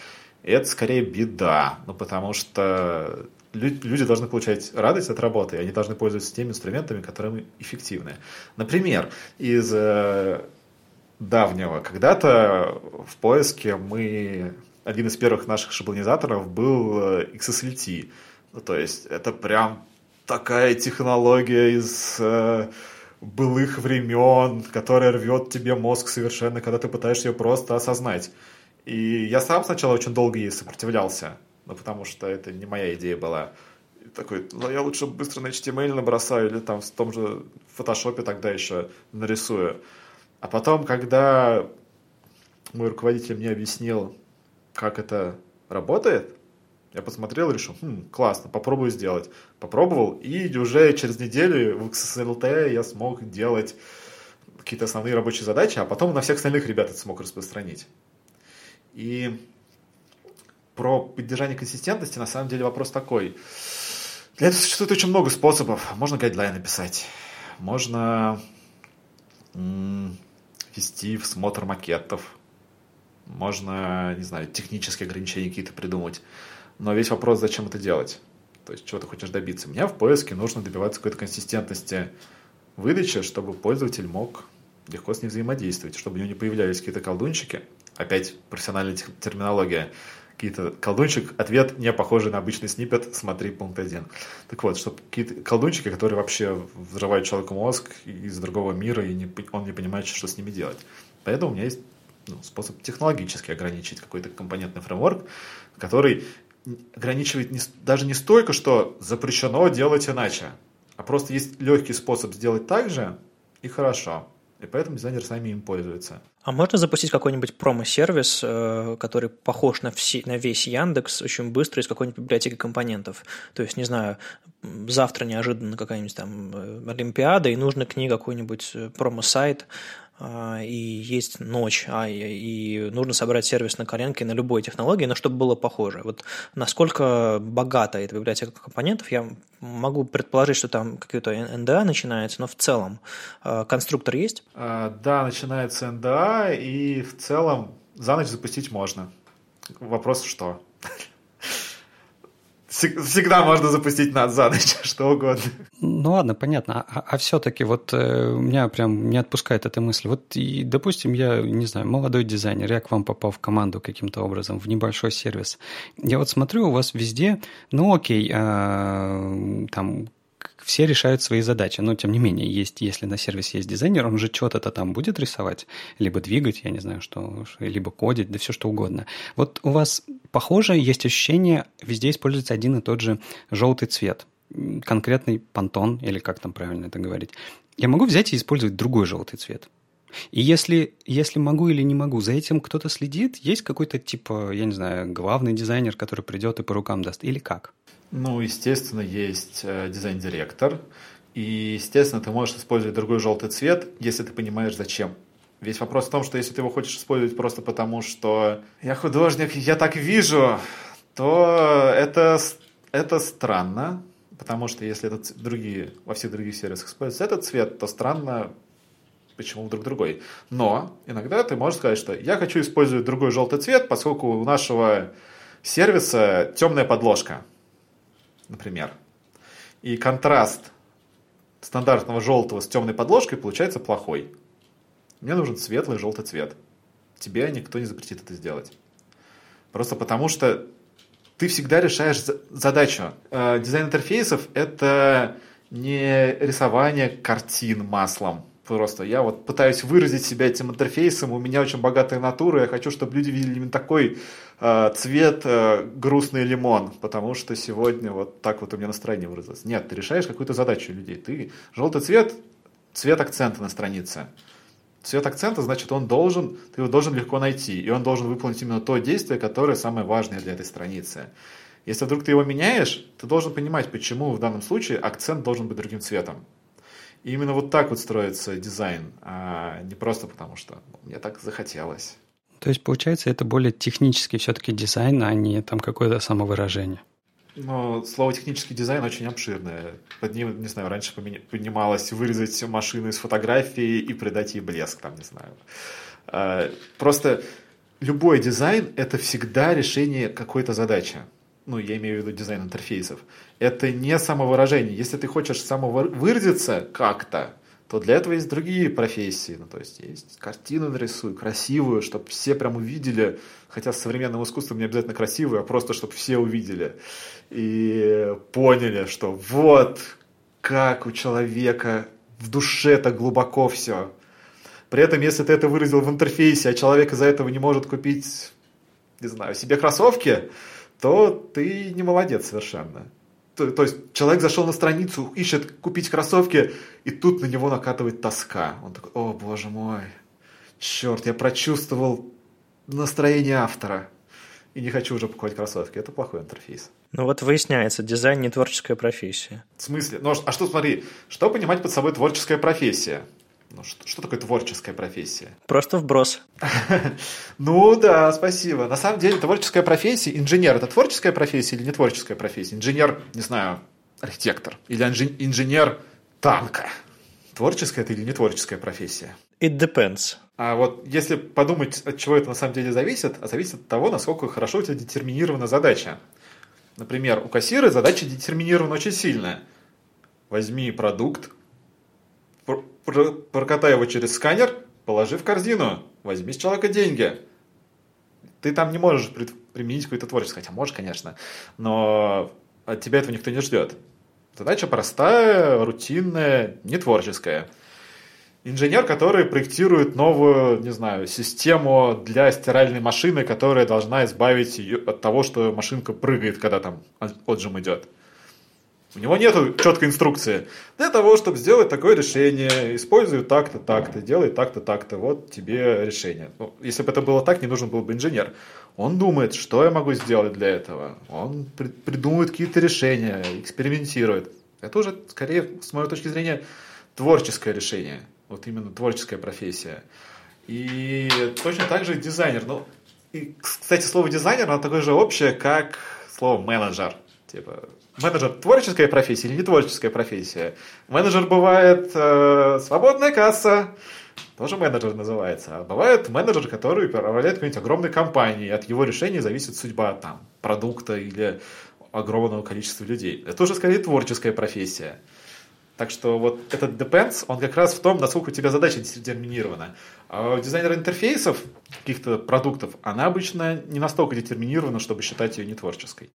И это скорее беда, ну, потому что люди должны получать радость от работы, и они должны пользоваться теми инструментами, которые эффективны. Например, из э, давнего, когда-то в поиске мы, один из первых наших шаблонизаторов был э, XSLT, то есть это прям такая технология из э, былых времен, которая рвет тебе мозг совершенно, когда ты пытаешься ее просто осознать. И я сам сначала очень долго ей сопротивлялся, ну, потому что это не моя идея была. И такой, ну, я лучше быстро на HTML набросаю или там в том же фотошопе тогда еще нарисую. А потом, когда мой руководитель мне объяснил, как это работает, я посмотрел решил, хм, классно, попробую сделать. Попробовал, и уже через неделю в XSLT я смог делать какие-то основные рабочие задачи, а потом на всех остальных ребят это смог распространить. И про поддержание консистентности на самом деле вопрос такой. Для этого существует очень много способов. Можно гайдлайн написать, можно вести всмотр макетов, можно, не знаю, технические ограничения какие-то придумать. Но весь вопрос, зачем это делать? То есть, чего ты хочешь добиться? Мне в поиске нужно добиваться какой-то консистентности выдачи, чтобы пользователь мог легко с ней взаимодействовать, чтобы у него не появлялись какие-то колдунчики. Опять профессиональная терминология. Какие-то колдунчик, ответ не похожий на обычный снипет, смотри пункт один. Так вот, чтобы какие-то колдунчики, которые вообще взрывают человеку мозг из другого мира, и не, он не понимает, что с ними делать. Поэтому у меня есть ну, способ технологически ограничить какой-то компонентный фреймворк, который ограничивает не, даже не столько, что запрещено делать иначе, а просто есть легкий способ сделать так же, и хорошо. И поэтому дизайнер сами им пользуется. А можно запустить какой-нибудь промо-сервис, э, который похож на, все, на весь Яндекс, очень быстро из какой-нибудь библиотеки компонентов? То есть, не знаю, завтра неожиданно какая-нибудь там э, Олимпиада, и нужно к ней какой-нибудь э, промо-сайт, и есть ночь, а, и нужно собрать сервис на коленке на любой технологии, но чтобы было похоже. Вот насколько богата эта библиотека компонентов, я могу предположить, что там какой-то NDA начинается, но в целом а, конструктор есть? Да, начинается NDA, и в целом за ночь запустить можно. Вопрос что? Всегда можно запустить над за ночь, что угодно. Ну ладно, понятно. А, а все-таки вот э, меня прям не отпускает эта мысль. Вот, и, допустим, я, не знаю, молодой дизайнер, я к вам попал в команду каким-то образом, в небольшой сервис. Я вот смотрю, у вас везде, ну окей, э, там все решают свои задачи, но тем не менее, есть, если на сервисе есть дизайнер, он же что-то там будет рисовать, либо двигать, я не знаю, что, либо кодить, да все что угодно. Вот у вас похоже, есть ощущение, везде используется один и тот же желтый цвет, конкретный пантон, или как там правильно это говорить. Я могу взять и использовать другой желтый цвет. И если, если могу или не могу, за этим кто-то следит? Есть какой-то, типа, я не знаю, главный дизайнер, который придет и по рукам даст? Или как? Ну, естественно, есть э, дизайн-директор. И, естественно, ты можешь использовать другой желтый цвет, если ты понимаешь, зачем. Весь вопрос в том, что если ты его хочешь использовать просто потому, что я художник, я так вижу, то это, это странно, потому что если это другие, во всех других сервисах используется этот цвет, то странно, почему вдруг другой. Но иногда ты можешь сказать, что я хочу использовать другой желтый цвет, поскольку у нашего сервиса темная подложка, например. И контраст стандартного желтого с темной подложкой получается плохой. Мне нужен светлый желтый цвет. Тебе никто не запретит это сделать. Просто потому что ты всегда решаешь задачу. Э, дизайн интерфейсов — это не рисование картин маслом, Просто я вот пытаюсь выразить себя этим интерфейсом, у меня очень богатая натура, я хочу, чтобы люди видели именно такой цвет э, грустный лимон, потому что сегодня вот так вот у меня настроение выразилось. Нет, ты решаешь какую-то задачу людей. Ты желтый цвет, цвет акцента на странице. Цвет акцента, значит, он должен, ты его должен легко найти, и он должен выполнить именно то действие, которое самое важное для этой страницы. Если вдруг ты его меняешь, ты должен понимать, почему в данном случае акцент должен быть другим цветом. И именно вот так вот строится дизайн, а не просто потому, что мне так захотелось. То есть, получается, это более технический все-таки дизайн, а не там какое-то самовыражение. Но слово технический дизайн очень обширное. Под ним, не знаю, раньше понималось вырезать машину из фотографии и придать ей блеск, там, не знаю. А, просто любой дизайн – это всегда решение какой-то задачи ну, я имею в виду дизайн интерфейсов, это не самовыражение. Если ты хочешь самовыразиться как-то, то для этого есть другие профессии. Ну, то есть есть картину нарисую, красивую, чтобы все прям увидели, хотя с современным искусством не обязательно красивую, а просто чтобы все увидели и поняли, что вот как у человека в душе так глубоко все. При этом, если ты это выразил в интерфейсе, а человек из-за этого не может купить, не знаю, себе кроссовки, то ты не молодец совершенно. То, то есть человек зашел на страницу, ищет купить кроссовки, и тут на него накатывает тоска. Он такой, о боже мой, черт, я прочувствовал настроение автора. И не хочу уже покупать кроссовки. Это плохой интерфейс. Ну вот выясняется, дизайн не творческая профессия. В смысле? Ну, а что, смотри, что понимать под собой творческая профессия? Ну, что, что такое творческая профессия? Просто вброс. ну да, спасибо. На самом деле творческая профессия, инженер это творческая профессия или не творческая профессия? Инженер, не знаю, архитектор или инженер танка. Творческая это или не творческая профессия? It depends. А вот если подумать, от чего это на самом деле зависит, а зависит от того, насколько хорошо у тебя детерминирована задача. Например, у кассира задача детерминирована очень сильно. Возьми продукт, прокатай его через сканер, положи в корзину, возьми с человека деньги. Ты там не можешь применить какое-то творчество, хотя можешь, конечно, но от тебя этого никто не ждет. Задача простая, рутинная, не творческая. Инженер, который проектирует новую, не знаю, систему для стиральной машины, которая должна избавить ее от того, что машинка прыгает, когда там отжим идет. У него нет четкой инструкции. Для того, чтобы сделать такое решение, используй так-то, так-то, делай так-то, так-то. Вот тебе решение. Ну, если бы это было так, не нужен был бы инженер. Он думает, что я могу сделать для этого. Он при- придумывает какие-то решения, экспериментирует. Это уже, скорее, с моей точки зрения, творческое решение. Вот именно творческая профессия. И точно так же дизайнер. Ну, и, кстати, слово дизайнер, оно такое же общее, как слово менеджер. Типа, менеджер творческая профессия или не творческая профессия? Менеджер бывает э, свободная касса, тоже менеджер называется. А бывает менеджер, который управляет какой-нибудь огромной компанией, от его решения зависит судьба там, продукта или огромного количества людей. Это уже скорее творческая профессия. Так что вот этот depends, он как раз в том, насколько у тебя задача детерминирована. А у дизайнера интерфейсов, каких-то продуктов, она обычно не настолько детерминирована, чтобы считать ее не творческой.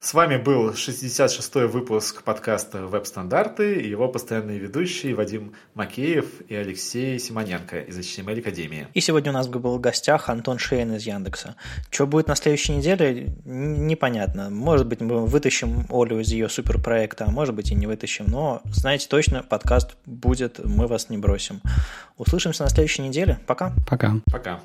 С вами был 66-й выпуск подкаста «Веб-стандарты» и его постоянные ведущие Вадим Макеев и Алексей Симоненко из HTML Академии. И сегодня у нас был в гостях Антон Шейн из Яндекса. Что будет на следующей неделе, непонятно. Может быть, мы вытащим Олю из ее суперпроекта, а может быть и не вытащим. Но знаете точно, подкаст будет, мы вас не бросим. Услышимся на следующей неделе. Пока. Пока. Пока.